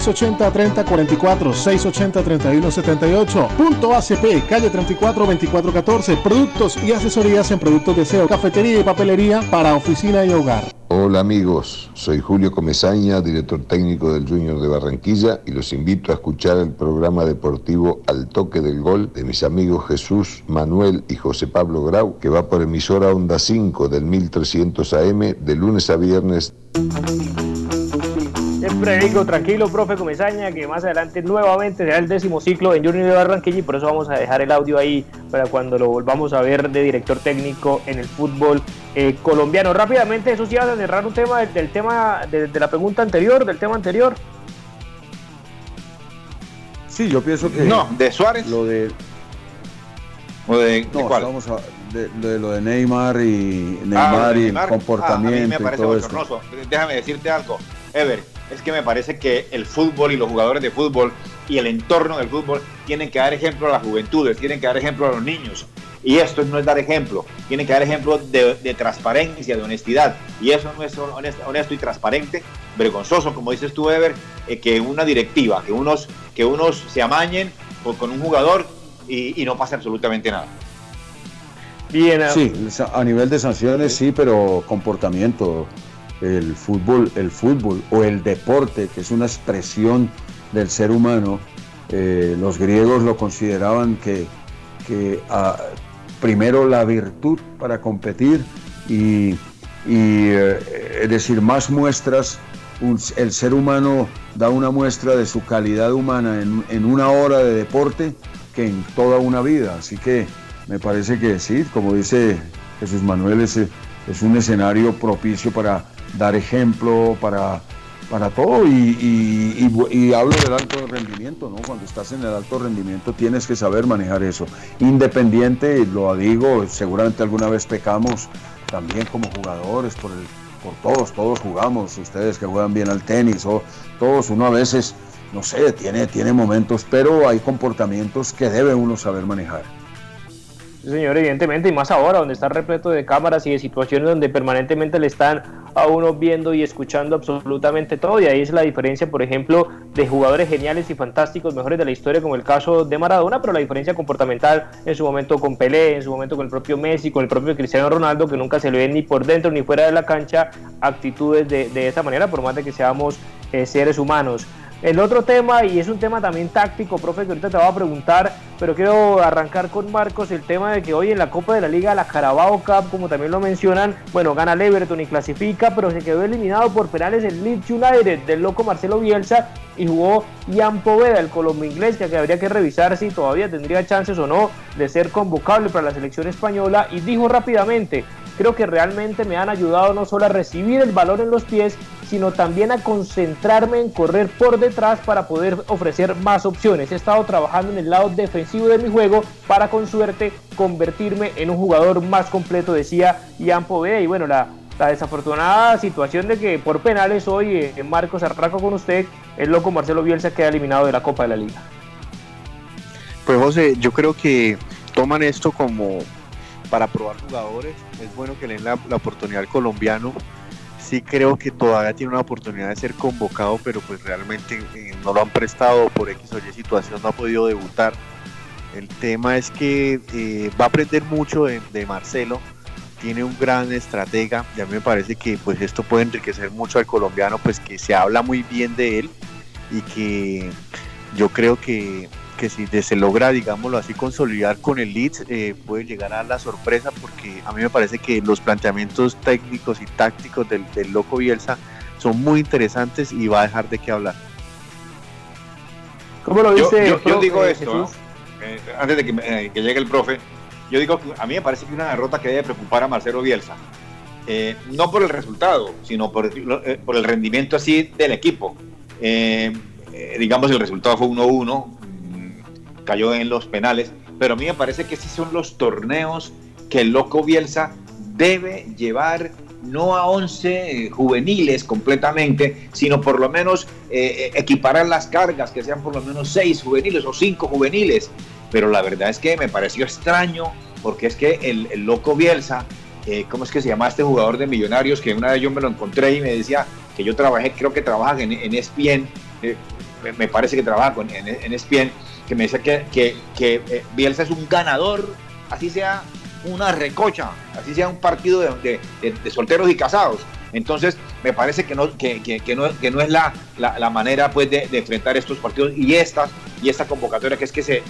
3044 680 3178. Punto ACP, calle 34 2414. Productos y asesorías en productos de SEO, cafetería y papelería para oficina y hogar. Hola amigos, soy Julio Comezaña, director técnico del Junior de Barranquilla y los invito a escuchar el programa deportivo Al Toque del Gol de mis amigos Jesús, Manuel y José Pablo Grau, que va por emisora Onda 5 del 1300 AM de lunes a viernes. Siempre digo, tranquilo, profe Comesaña, que más adelante nuevamente será el décimo ciclo en Junior de Barranquilla y por eso vamos a dejar el audio ahí para cuando lo volvamos a ver de director técnico en el fútbol eh, colombiano. Rápidamente, eso sí, va a cerrar un tema del, tema de, la pregunta anterior, del tema anterior. Sí, yo pienso que. No, de Suárez. Lo de. ¿O de, no, Vamos a, de, lo de Neymar y Neymar, ah, y el comportamiento. Ah, a mí me parece Déjame decirte algo, Ever es que me parece que el fútbol y los jugadores de fútbol y el entorno del fútbol tienen que dar ejemplo a las juventudes, tienen que dar ejemplo a los niños. Y esto no es dar ejemplo, tienen que dar ejemplo de, transparencia, de honestidad. Y eso no es honesto, y transparente, vergonzoso, como dices tú, Ever, eh, que una directiva, que unos, que unos se amañen con un jugador y, no pasa absolutamente nada. Bien, sí, a nivel de sanciones sí, pero comportamiento, el fútbol, el fútbol o el deporte, que es una expresión del ser humano, eh, los griegos lo consideraban que, ah, primero la virtud para competir y, eh, es decir, más muestras, el ser humano da una muestra de su calidad humana en, una hora de deporte que en toda una vida. Así que me parece que sí, como dice Jesús Manuel, es, es un escenario propicio para dar ejemplo, para, para todo y, hablo del alto rendimiento, ¿no? Cuando estás en el alto rendimiento tienes que saber manejar eso. Independiente, lo digo, seguramente alguna vez pecamos también como jugadores por por todos, todos jugamos, ustedes que juegan bien al tenis o todos, uno a veces, no sé, tiene, tiene momentos, pero hay comportamientos que debe uno saber manejar señor, evidentemente, y más ahora, donde está repleto de cámaras y de situaciones donde permanentemente le están a uno viendo y escuchando absolutamente todo. Y ahí es la diferencia, por ejemplo, de jugadores geniales y fantásticos, mejores de la historia, como el caso de Maradona, pero la diferencia comportamental en su momento con Pelé, en su momento con el propio Messi, con el propio Cristiano Ronaldo, que nunca se le ven ni por dentro ni fuera de la cancha actitudes de, de esa manera, por más de que seamos eh, seres humanos. El otro tema, y es un tema también táctico, profe, que ahorita te voy a preguntar, pero quiero arrancar con Marcos el tema de que hoy en la Copa de la Liga, la Carabao Cup, como también lo mencionan, bueno, gana el Everton y clasifica, pero se quedó eliminado por penales el Leeds United del loco Marcelo Bielsa y jugó Ian Poveda, el colombo inglés, que habría que revisar si todavía tendría chances o no de ser convocable para la selección española, y dijo rápidamente, creo que realmente me han ayudado no solo a recibir el balón en los pies, sino también a concentrarme en correr por detrás para poder ofrecer más opciones. He estado trabajando en el lado defensivo de mi juego para con suerte convertirme en un jugador más completo, decía Ian Poveda. Y bueno, la, desafortunada situación de que por penales hoy, eh, Marcos, arranco con usted, el loco Marcelo Bielsa queda eliminado de la Copa de la Liga. Pues José, yo creo que toman esto como para probar jugadores. Es bueno que le den la, oportunidad al colombiano sí creo que todavía tiene una oportunidad de ser convocado, pero pues realmente eh, no lo han prestado por X o Y situación, no ha podido debutar. El tema es que eh, va a aprender mucho de, Marcelo, tiene un gran estratega y a mí me parece que pues esto puede enriquecer mucho al colombiano, pues que se habla muy bien de él y que yo creo que que si se logra, digámoslo así, consolidar con el Leeds, eh, puede llegar a la sorpresa porque a mí me parece que los planteamientos técnicos y tácticos del, loco Bielsa son muy interesantes y va a dejar de qué hablar. ¿Cómo lo dice? Yo, digo esto, eh, antes de eh, que, llegue el profe, yo digo que a mí me parece que una derrota que debe preocupar a Marcelo Bielsa. no por el resultado, sino por, por el rendimiento así del equipo. digamos, el resultado fue 1-1, cayó en los penales, pero a mí me parece que sí son los torneos que el loco Bielsa debe llevar no a 11 juveniles completamente, sino por lo menos eh, equiparar las cargas, que sean por lo menos 6 juveniles o 5 juveniles. Pero la verdad es que me pareció extraño, porque es que el, loco Bielsa, eh, ¿cómo es que se llama este jugador de millonarios? Que una vez yo me lo encontré y me decía que yo trabajé, creo que trabaja en, en ESPN, eh, me parece que trabaja en, en ESPN, que me dice que, que, que eh, Bielsa es un ganador, así sea una recocha, así sea un partido de, de, solteros y casados. Entonces, me parece que no, que, que, no, que no es la, la, manera pues, de, enfrentar estos partidos y esta, y esta convocatoria, que es que se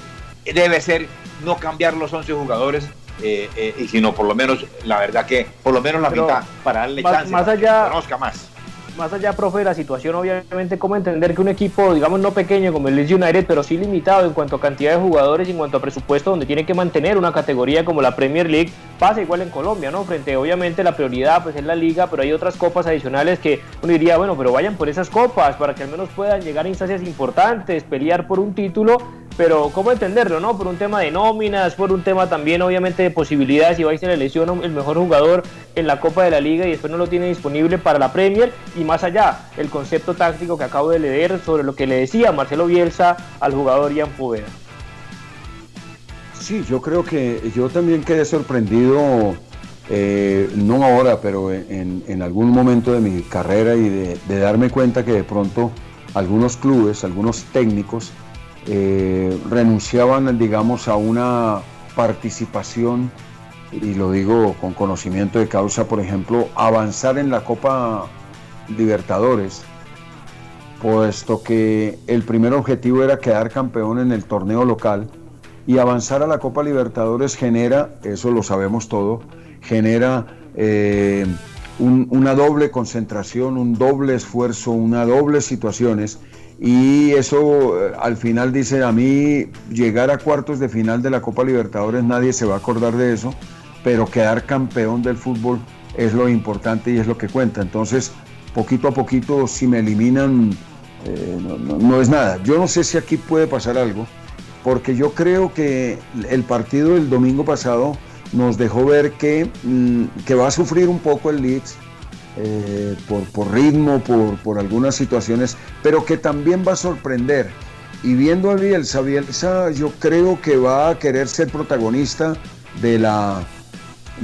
debe ser no cambiar los 11 jugadores, eh, eh, y sino por lo menos, la verdad que por lo menos la mitad, para darle chance más allá, que conozca más más allá, profe, de la situación, obviamente, cómo entender que un equipo, digamos, no pequeño como el Leeds United, pero sí limitado en cuanto a cantidad de jugadores y en cuanto a presupuesto, donde tiene que mantener una categoría como la Premier League, pasa igual en Colombia, ¿no? Frente, obviamente, la prioridad, pues es la liga, pero hay otras copas adicionales que uno diría, bueno, pero vayan por esas copas para que al menos puedan llegar a instancias importantes, pelear por un título pero ¿cómo entenderlo, no? Por un tema de nóminas, por un tema también obviamente de posibilidades, y va a ser la lesión el mejor jugador en la Copa de la Liga y después no lo tiene disponible para la Premier, y más allá, el concepto táctico que acabo de leer sobre lo que le decía Marcelo Bielsa al jugador Ian Poveda. Sí, yo creo que yo también quedé sorprendido, eh, no ahora, pero en, algún momento de mi carrera y de darme cuenta que de pronto algunos clubes, algunos técnicos, eh, renunciaban, digamos, a una participación, y lo digo con conocimiento de causa, por ejemplo, avanzar en la Copa Libertadores, puesto que el primer objetivo era quedar campeón en el torneo local y avanzar a la Copa Libertadores genera, eso lo sabemos todo, genera eh, una doble concentración, un doble esfuerzo, una doble situaciones y eso eh, al final dice a mí llegar a cuartos de final de la Copa Libertadores nadie se va a acordar de eso, pero quedar campeón del fútbol es lo importante y es lo que cuenta. Entonces, poquito a poquito, si me eliminan, eh, no, es nada. Yo no sé si aquí puede pasar algo, porque yo creo que el partido del domingo pasado nos dejó ver que, mm, que va a sufrir un poco el Leeds. Eh, por, ritmo, por, algunas situaciones, pero que también va a sorprender y viendo a Bielsa, Bielsa yo creo que va a querer ser protagonista de la,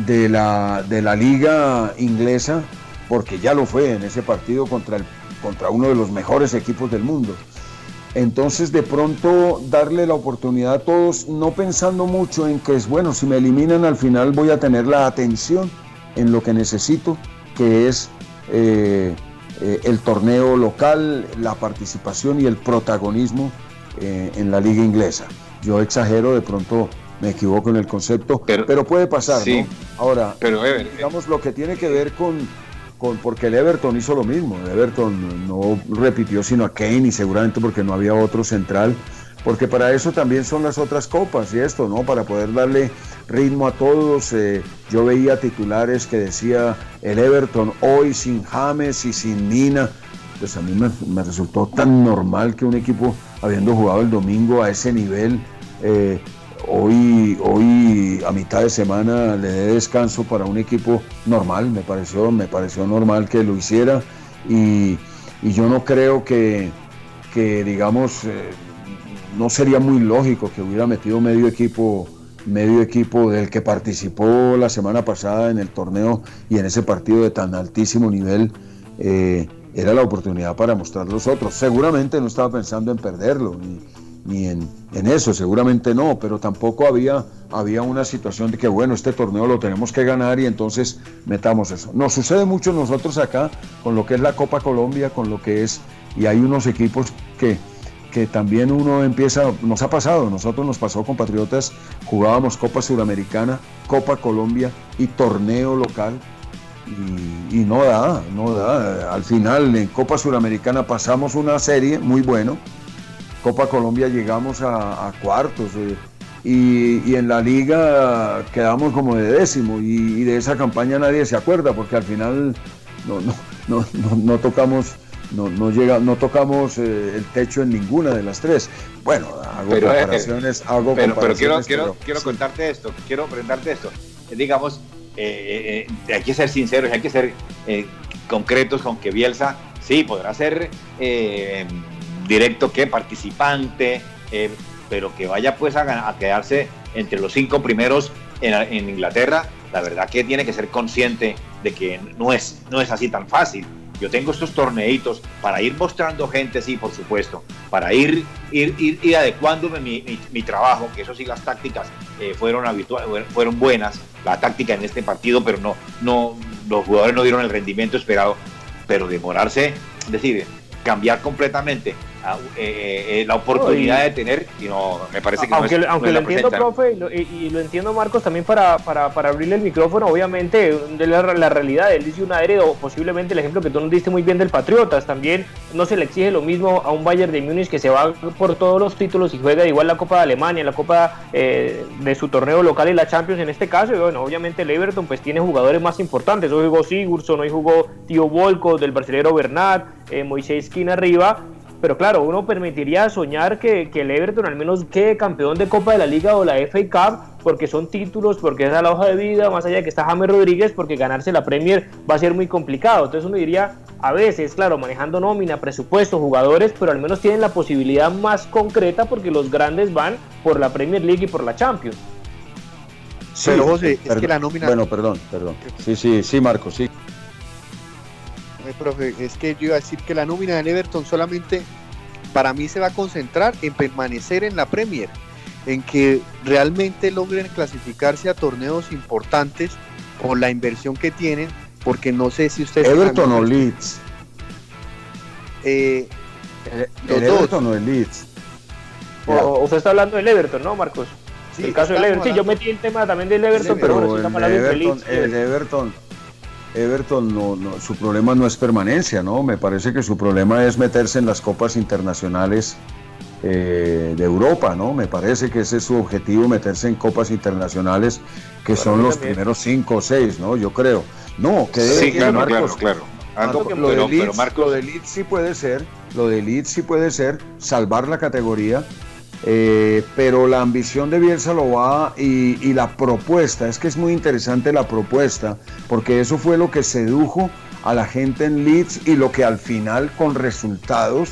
de la, de la liga inglesa, porque ya lo fue en ese partido contra, el, contra uno de los mejores equipos del mundo. Entonces de pronto darle la oportunidad a todos, no pensando mucho en que es bueno, si me eliminan al final voy a tener la atención en lo que necesito, que es eh, eh, el torneo local, la participación y el protagonismo eh, en la liga inglesa. Yo exagero, de pronto me equivoco en el concepto, pero, puede pasar, ¿no? Ahora, pero, digamos lo que tiene que ver con, porque el Everton hizo lo mismo, el Everton no repitió sino a Kane y seguramente porque no había otro central, porque para eso también son las otras copas y esto, ¿no? Para poder darle ritmo a todos. Eh, yo veía titulares que decía el Everton hoy sin James y sin Nina pues a mí me, resultó tan normal que un equipo, habiendo jugado el domingo a ese nivel, eh, hoy, hoy a mitad de semana le dé descanso para un equipo normal, me pareció, me pareció normal que lo hiciera y, yo no creo que, digamos, eh, no sería muy lógico que hubiera metido medio equipo medio equipo del que participó la semana pasada en el torneo y en ese partido de tan altísimo nivel eh, era la oportunidad para mostrar los otros. Seguramente no estaba pensando en perderlo, en, eso, seguramente no, pero tampoco había, había una situación de que, bueno, este torneo lo tenemos que ganar y entonces metamos eso. Nos sucede mucho nosotros acá con lo que es la Copa Colombia, con lo que es, y hay unos equipos que, que también uno empieza, nos ha pasado, nosotros nos pasó con Patriotas, jugábamos Copa Suramericana, Copa Colombia y torneo local y, no da, no da. Al final en Copa Suramericana pasamos una serie muy bueno. Copa Colombia llegamos a, cuartos eh, y, en la liga quedamos como de décimo y, de esa campaña nadie se acuerda porque al final no, no, no, tocamos no, llega, no tocamos eh, el techo en ninguna de las tres. Bueno, hago pero, eh, comparaciones, hago pero, pero quiero, quiero, quiero contarte esto, quiero preguntarte esto. Digamos, eh, hay que ser sinceros, hay que ser concretos con que Bielsa, sí, podrá ser directo que participante, pero que vaya pues a, quedarse entre los cinco primeros en, Inglaterra, la verdad que tiene que ser consciente de que no es, no es así tan fácil. Yo tengo estos torneitos para ir mostrando gente, sí, por supuesto, para ir, ir, ir, adecuándome mi, trabajo, que eso sí, las tácticas fueron, habituales, fueron buenas, la táctica en este partido, pero no, no, los jugadores no dieron el rendimiento esperado, pero demorarse, es decir, cambiar completamente eh, eh, la oportunidad de tener y no me parece que aunque, aunque lo entiendo profe y lo, entiendo Marcos también para, para, para, abrirle el micrófono obviamente de la, realidad él dice un aéreo o posiblemente el ejemplo que tú nos diste muy bien del Patriotas también no se le exige lo mismo a un Bayern de Múnich que se va por todos los títulos y juega igual la Copa de Alemania la Copa eh, de su torneo local y la Champions en este caso y bueno obviamente el Everton pues tiene jugadores más importantes hoy jugó Sigurdsson hoy jugó Tío Volco del brasileño Bernat Moisés Esquina arriba pero claro, uno permitiría soñar que, el Everton al menos quede campeón de Copa de la Liga o la FA Cup, porque son títulos, porque es la hoja de vida, más allá de que está James Rodríguez, porque ganarse la Premier va a ser muy complicado. Entonces uno diría, a veces, claro, manejando nómina, presupuesto, jugadores, pero al menos tienen la posibilidad más concreta porque los grandes van por la Premier League y por la Champions. pero José, es que la nómina... Bueno, perdón, perdón. Sí, sí, sí, Marco, sí profe, es que yo iba a decir que la nómina del Everton solamente para mí se va a concentrar en permanecer en la Premier, en que realmente logren clasificarse a torneos importantes con la inversión que tienen, porque no sé si ustedes... Everton o Leeds. Eh, el, Everton o el Leeds. O, usted está hablando del Everton, ¿no, Marcos? Sí, el caso del Everton. Sí, yo metí el tema también del Everton, pero, bueno, si estamos hablando Leeds. El Everton Everton no, su problema no es permanencia, ¿no? Me parece que su problema es meterse en las copas internacionales eh, de Europa, ¿no? Me parece que ese es su objetivo, meterse en copas internacionales que son los primeros cinco o seis, ¿no? Yo creo. No, que sí, claro, claro, claro. Lo, de Leeds, lo de Leeds sí puede ser, lo de Leeds sí puede ser salvar la categoría, eh, pero la ambición de Bielsa lo va y, y, la propuesta, es que es muy interesante la propuesta, porque eso fue lo que sedujo a la gente en Leeds y lo que al final con resultados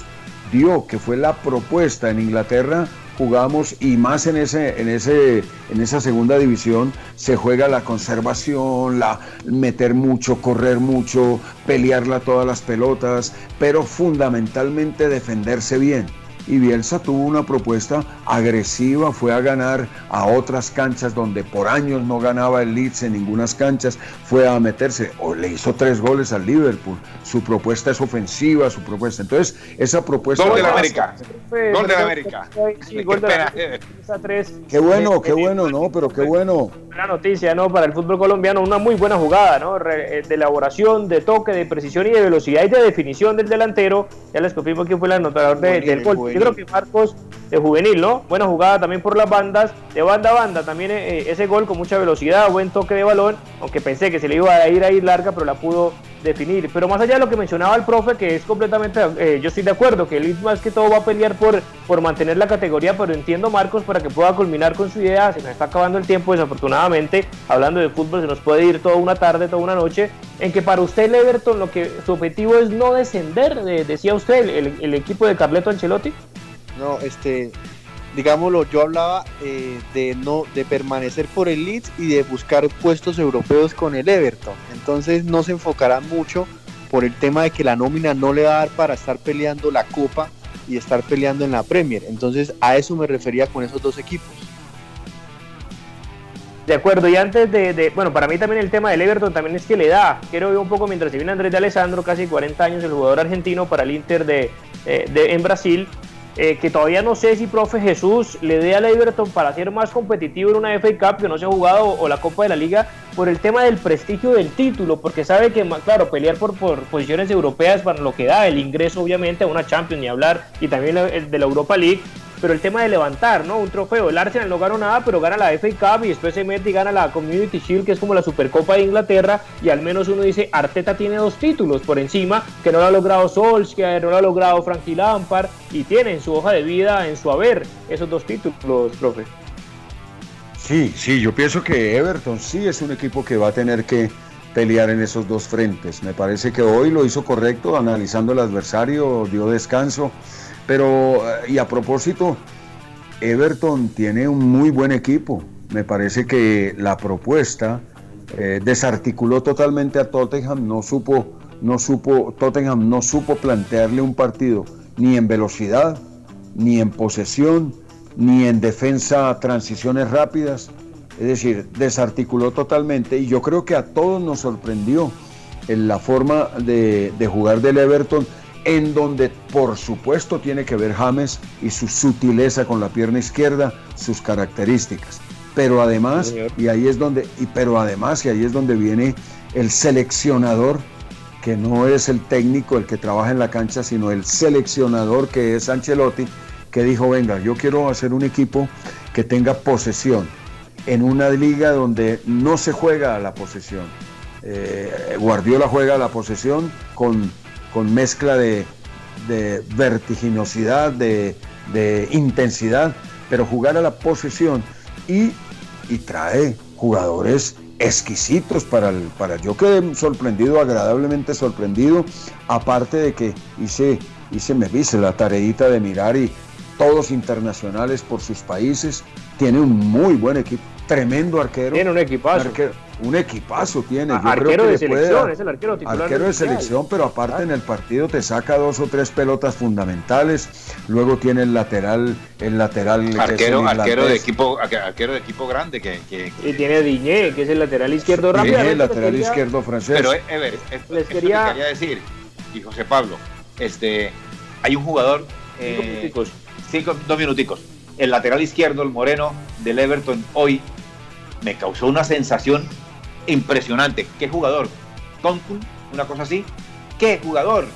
dio, que fue la propuesta. En Inglaterra jugamos y más en ese en ese en esa segunda división se juega la conservación, la meter mucho, correr mucho, pelearla todas las pelotas, pero fundamentalmente defenderse bien y Bielsa tuvo una propuesta agresiva, fue a ganar a otras canchas donde por años no ganaba el Leeds en ninguna canchas, fue a meterse, o le hizo tres goles al Liverpool. Su propuesta es ofensiva, su propuesta. Entonces, esa propuesta. Gol de la América. Gol de la América. gol de la Qué bueno, qué bueno, no, pero qué bueno. Una noticia, ¿no? Para el fútbol colombiano, una muy buena jugada, ¿no? Eh, de elaboración, de toque, de precisión y de velocidad y de definición del delantero. Ya les confirmo quién fue el anotador del gol creo que Marcos de juvenil, ¿no? Buena jugada también por las bandas, de banda a banda, también eh, ese gol con mucha velocidad, buen toque de balón, aunque pensé que se le iba a ir a ir larga, pero la pudo definir. Pero más allá de lo que mencionaba el profe, que es completamente, eh, yo estoy de acuerdo, que el más que todo va a pelear por, por mantener la categoría, pero entiendo Marcos para que pueda culminar con su idea, se nos está acabando el tiempo desafortunadamente, hablando de fútbol se nos puede ir toda una tarde, toda una noche, en que para usted el Everton lo que su objetivo es no descender, decía usted, el, el equipo de Carleto Ancelotti. No, este, digámoslo, yo hablaba eh, de no de permanecer por el Leeds y de buscar puestos europeos con el Everton. Entonces no se enfocará mucho por el tema de que la nómina no le va a dar para estar peleando la Copa y estar peleando en la Premier. Entonces a eso me refería con esos dos equipos. De acuerdo, y antes de, bueno, para mí también el tema del Everton también es que le da, quiero ver un poco mientras se viene Andrés de Alessandro, casi 40 años, el jugador argentino para el Inter de, eh, de en Brasil, eh, que todavía no sé si profe Jesús le dé al Everton para ser más competitivo en una FA Cup que no se ha jugado o, la Copa de la Liga por el tema del prestigio del título, porque sabe que, claro, pelear por, por posiciones europeas para lo que da el ingreso obviamente a una Champions ni hablar y también de la Europa League pero el tema de levantar, ¿no? Un trofeo. El Arsenal no ganó nada, pero gana la FA Cup y después se mete y gana la Community Shield, que es como la Supercopa de Inglaterra, y al menos uno dice, Arteta tiene dos títulos por encima, que no lo ha logrado Solskjaer, no lo ha logrado Frankie Lampard, y tiene en su hoja de vida, en su haber, esos dos títulos, profe. Sí, sí, yo pienso que Everton sí es un equipo que va a tener que pelear en esos dos frentes. Me parece que hoy lo hizo correcto, analizando el adversario, dio descanso pero, eh, y a propósito, Everton tiene un muy buen equipo. Me parece que la propuesta eh, desarticuló totalmente a Tottenham, no supo, no supo, Tottenham no supo plantearle un partido ni en velocidad, ni en posesión, ni en defensa, transiciones rápidas. Es decir, desarticuló totalmente y yo creo que a todos nos sorprendió en la forma de, de jugar del Everton en donde por supuesto tiene que ver James y su sutileza con la pierna izquierda, sus características. Pero además, y ahí es donde, y pero además, y ahí es donde viene el seleccionador, que no es el técnico el que trabaja en la cancha, sino el seleccionador que es Ancelotti, que dijo, venga, yo quiero hacer un equipo que tenga posesión en una liga donde no se juega a la posesión. Eh, Guardiola juega a la posesión con con mezcla de, vertiginosidad, de, intensidad, pero jugar a la posesión y, trae jugadores exquisitos para el, para yo quedé sorprendido, agradablemente sorprendido, aparte de que hice, hice me hice la tareita de mirar y todos internacionales por sus países, tiene un muy buen equipo, tremendo arquero. Tiene un equipazo un equipazo tiene. Yo arquero de selección, es el arquero titular. Arquero de selección, pero aparte en el partido te saca dos o tres pelotas fundamentales. Luego tiene el lateral, el lateral. Arquero, arquero de equipo, arquero de equipo grande que, y tiene Diñé, que es el lateral izquierdo rápido. el lateral izquierdo francés. Pero Ever, les quería... decir y José Pablo, este, hay un jugador. Cinco eh, minuticos. Cinco, dos minuticos. El lateral izquierdo, el moreno del Everton hoy me causó una sensación impresionante. ¿Qué jugador? Tonkun, una cosa así. ¿Qué jugador?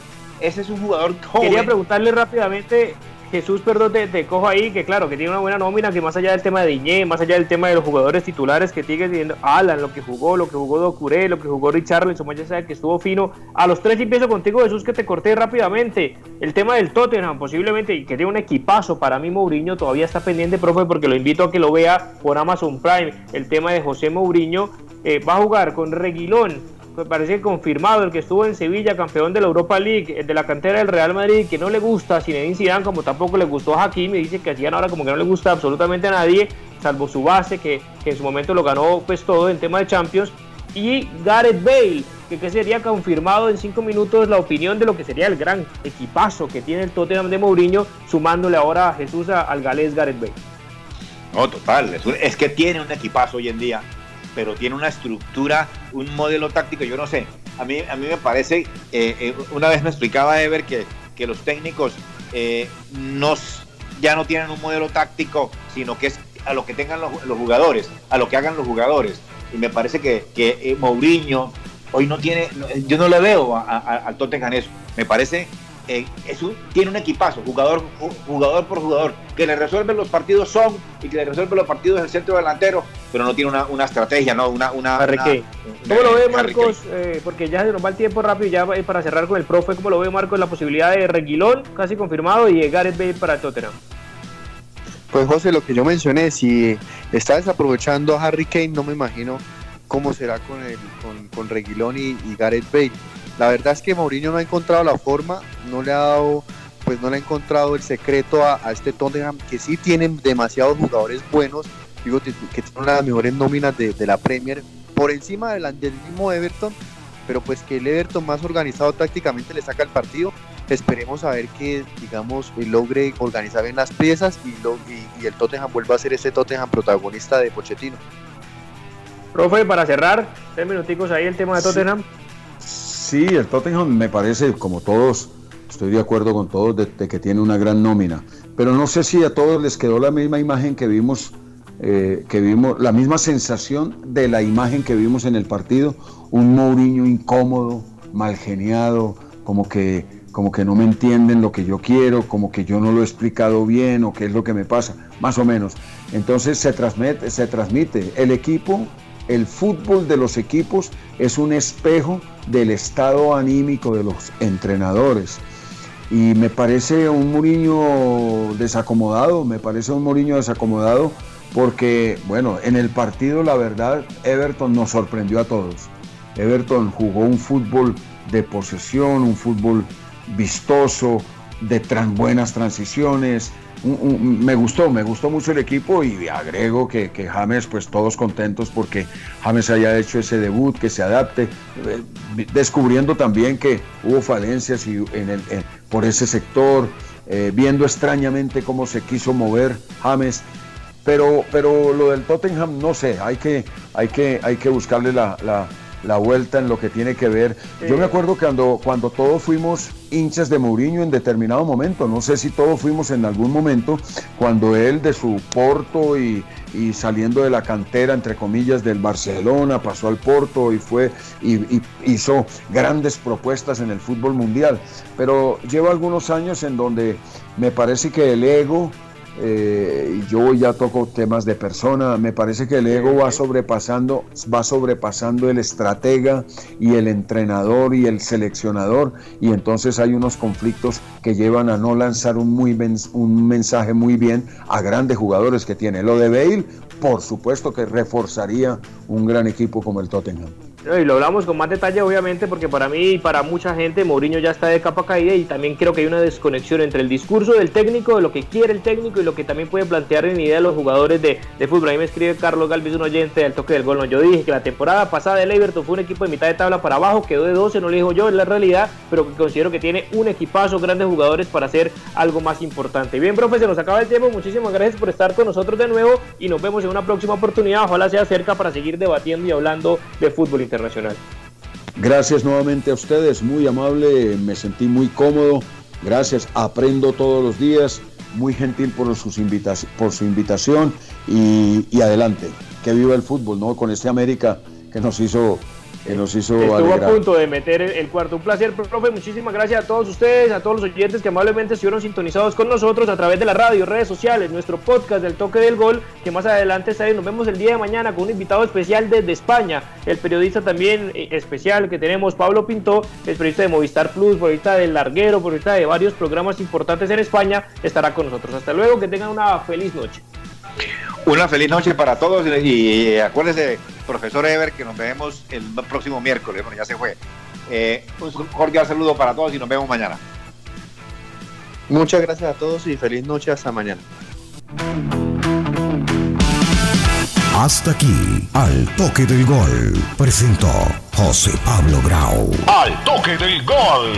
Ese es un jugador joven. Quería preguntarle rápidamente, Jesús, perdón, te, cojo ahí, que claro, que tiene una buena nómina, que más allá del tema de Diñé, más allá del tema de los jugadores titulares que sigue teniendo Alan, lo que jugó, lo que jugó Docuré, lo que jugó Richarlison, más allá que estuvo fino. A los tres empiezo contigo, Jesús, que te corté rápidamente. El tema del Tottenham, posiblemente, y que tiene un equipazo, para mí Mourinho todavía está pendiente, profe, porque lo invito a que lo vea por Amazon Prime. El tema de José Mourinho eh, va a jugar con Reguilón, me parece confirmado, el que estuvo en Sevilla, campeón de la Europa League, el de la cantera del Real Madrid, que no le gusta a Zinedine Zidane, como tampoco le gustó a Hakimi, dice que hacían ahora como que no le gusta absolutamente a nadie, salvo su base, que, en su momento lo ganó pues todo en tema de Champions, y Gareth Bale, que, que, sería confirmado en cinco minutos la opinión de lo que sería el gran equipazo que tiene el Tottenham de Mourinho, sumándole ahora a Jesús al galés Gareth Bale. No, total, es que tiene un equipazo hoy en día pero tiene una estructura, un modelo táctico, yo no sé. A mí, a mí me parece, eh, eh, una vez me explicaba Ever que, que los técnicos eh, ya no tienen un modelo táctico, sino que es a lo que tengan los, jugadores, a lo que hagan los jugadores. Y me parece que, que Mourinho hoy no tiene, yo no le veo al Tottenham eso. Me parece eh, tiene un equipazo, jugador, jugador por jugador, que le resuelve los partidos son y que le resuelve los partidos el centro delantero, pero no tiene una, estrategia, ¿no? Una, una, ¿Cómo lo ve Marcos? Eh, porque ya se nos va el tiempo rápido, ya para cerrar con el profe, ¿cómo lo ve Marcos la posibilidad de Reguilón, casi confirmado, y de Gareth Bale para Tottenham? Pues José, lo que yo mencioné, si está desaprovechando a Harry Kane, no me imagino cómo será con, el, con, con Reguilón y, y Gareth Bale la verdad es que Mourinho no ha encontrado la forma, no le ha dado, pues no le ha encontrado el secreto a, este Tottenham, que sí tienen demasiados jugadores buenos, digo que, tienen una de las mejores nóminas de, la Premier, por encima del, mismo Everton, pero pues que el Everton más organizado tácticamente le saca el partido. Esperemos a ver que, digamos, logre organizar bien las piezas y, y, el Tottenham vuelva a ser ese Tottenham protagonista de Pochettino. Profe, para cerrar, tres minuticos ahí el tema de Tottenham. Sí, el Tottenham me parece, como todos, estoy de acuerdo con todos, de, que tiene una gran nómina. Pero no sé si a todos les quedó la misma imagen que vimos, eh, que vimos, la misma sensación de la imagen que vimos en el partido. Un Mourinho incómodo, mal geniado, como que, como que no me entienden lo que yo quiero, como que yo no lo he explicado bien o qué es lo que me pasa, más o menos. Entonces se transmite, se transmite. El equipo el fútbol de los equipos es un espejo del estado anímico de los entrenadores. Y me parece un Mourinho desacomodado, me parece un Mourinho desacomodado porque, bueno, en el partido la verdad Everton nos sorprendió a todos. Everton jugó un fútbol de posesión, un fútbol vistoso, de buenas transiciones, me gustó, me gustó mucho el equipo y agrego que, James, pues todos contentos porque James haya hecho ese debut, que se adapte, eh, descubriendo también que hubo falencias y en el, por ese sector, eh, viendo extrañamente cómo se quiso mover James. Pero, pero lo del Tottenham, no sé, hay que, hay que, hay que buscarle la vuelta en lo que tiene que ver. Yo me acuerdo cuando, cuando todos fuimos hinchas de Mourinho en determinado momento, no sé si todos fuimos en algún momento, cuando él de su Porto y, saliendo de la cantera, entre comillas, del Barcelona, pasó al Porto y fue y, hizo grandes propuestas en el fútbol mundial. Pero lleva algunos años en donde me parece que el ego eh, yo ya toco temas de persona, me parece que el ego va sobrepasando, va sobrepasando el estratega y el entrenador y el seleccionador y entonces hay unos conflictos que llevan a no lanzar un, muy un mensaje muy bien a grandes jugadores que tiene. Lo de Bale, por supuesto que reforzaría un gran equipo como el Tottenham. Y lo hablamos con más detalle, obviamente, porque para mí y para mucha gente Mourinho ya está de capa caída y también creo que hay una desconexión entre el discurso del técnico, de lo que quiere el técnico y lo que también puede plantear en idea los jugadores de, de fútbol. Ahí me escribe Carlos Galvis, un oyente del toque del gol. No, yo dije que la temporada pasada el Everton fue un equipo de mitad de tabla para abajo, quedó de 12, no lo dijo yo, es la realidad, pero que considero que tiene un equipazo, grandes jugadores para hacer algo más importante. Bien, profe, se nos acaba el tiempo. Muchísimas gracias por estar con nosotros de nuevo y nos vemos en una próxima oportunidad. Ojalá sea cerca para seguir debatiendo y hablando de fútbol Gracias nuevamente a ustedes, muy amable, me sentí muy cómodo. Gracias, aprendo todos los días. Muy gentil por, sus por su invitación y, adelante. Que viva el fútbol, ¿no? Con este América que nos hizo que nos hizo Estuvo alegrar. a punto de meter el, cuarto. Un placer, profe. Muchísimas gracias a todos ustedes, a todos los oyentes que amablemente estuvieron sintonizados con nosotros a través de la radio, redes sociales, nuestro podcast del Toque del Gol, que más adelante está ahí. Nos vemos el día de mañana con un invitado especial desde España. El periodista también eh, especial que tenemos, Pablo Pinto, es periodista de Movistar Plus, periodista del Larguero, periodista de varios programas importantes en España, estará con nosotros. Hasta luego, que tengan una feliz noche. Una feliz noche para todos y, y acuérdese, profesor Ever, que nos vemos el próximo miércoles. Bueno, ya se fue. Eh, un cordial saludo para todos y nos vemos mañana. Muchas gracias a todos y feliz noche hasta mañana. Hasta aquí, al toque del gol, presentó José Pablo Grau. Al toque del gol.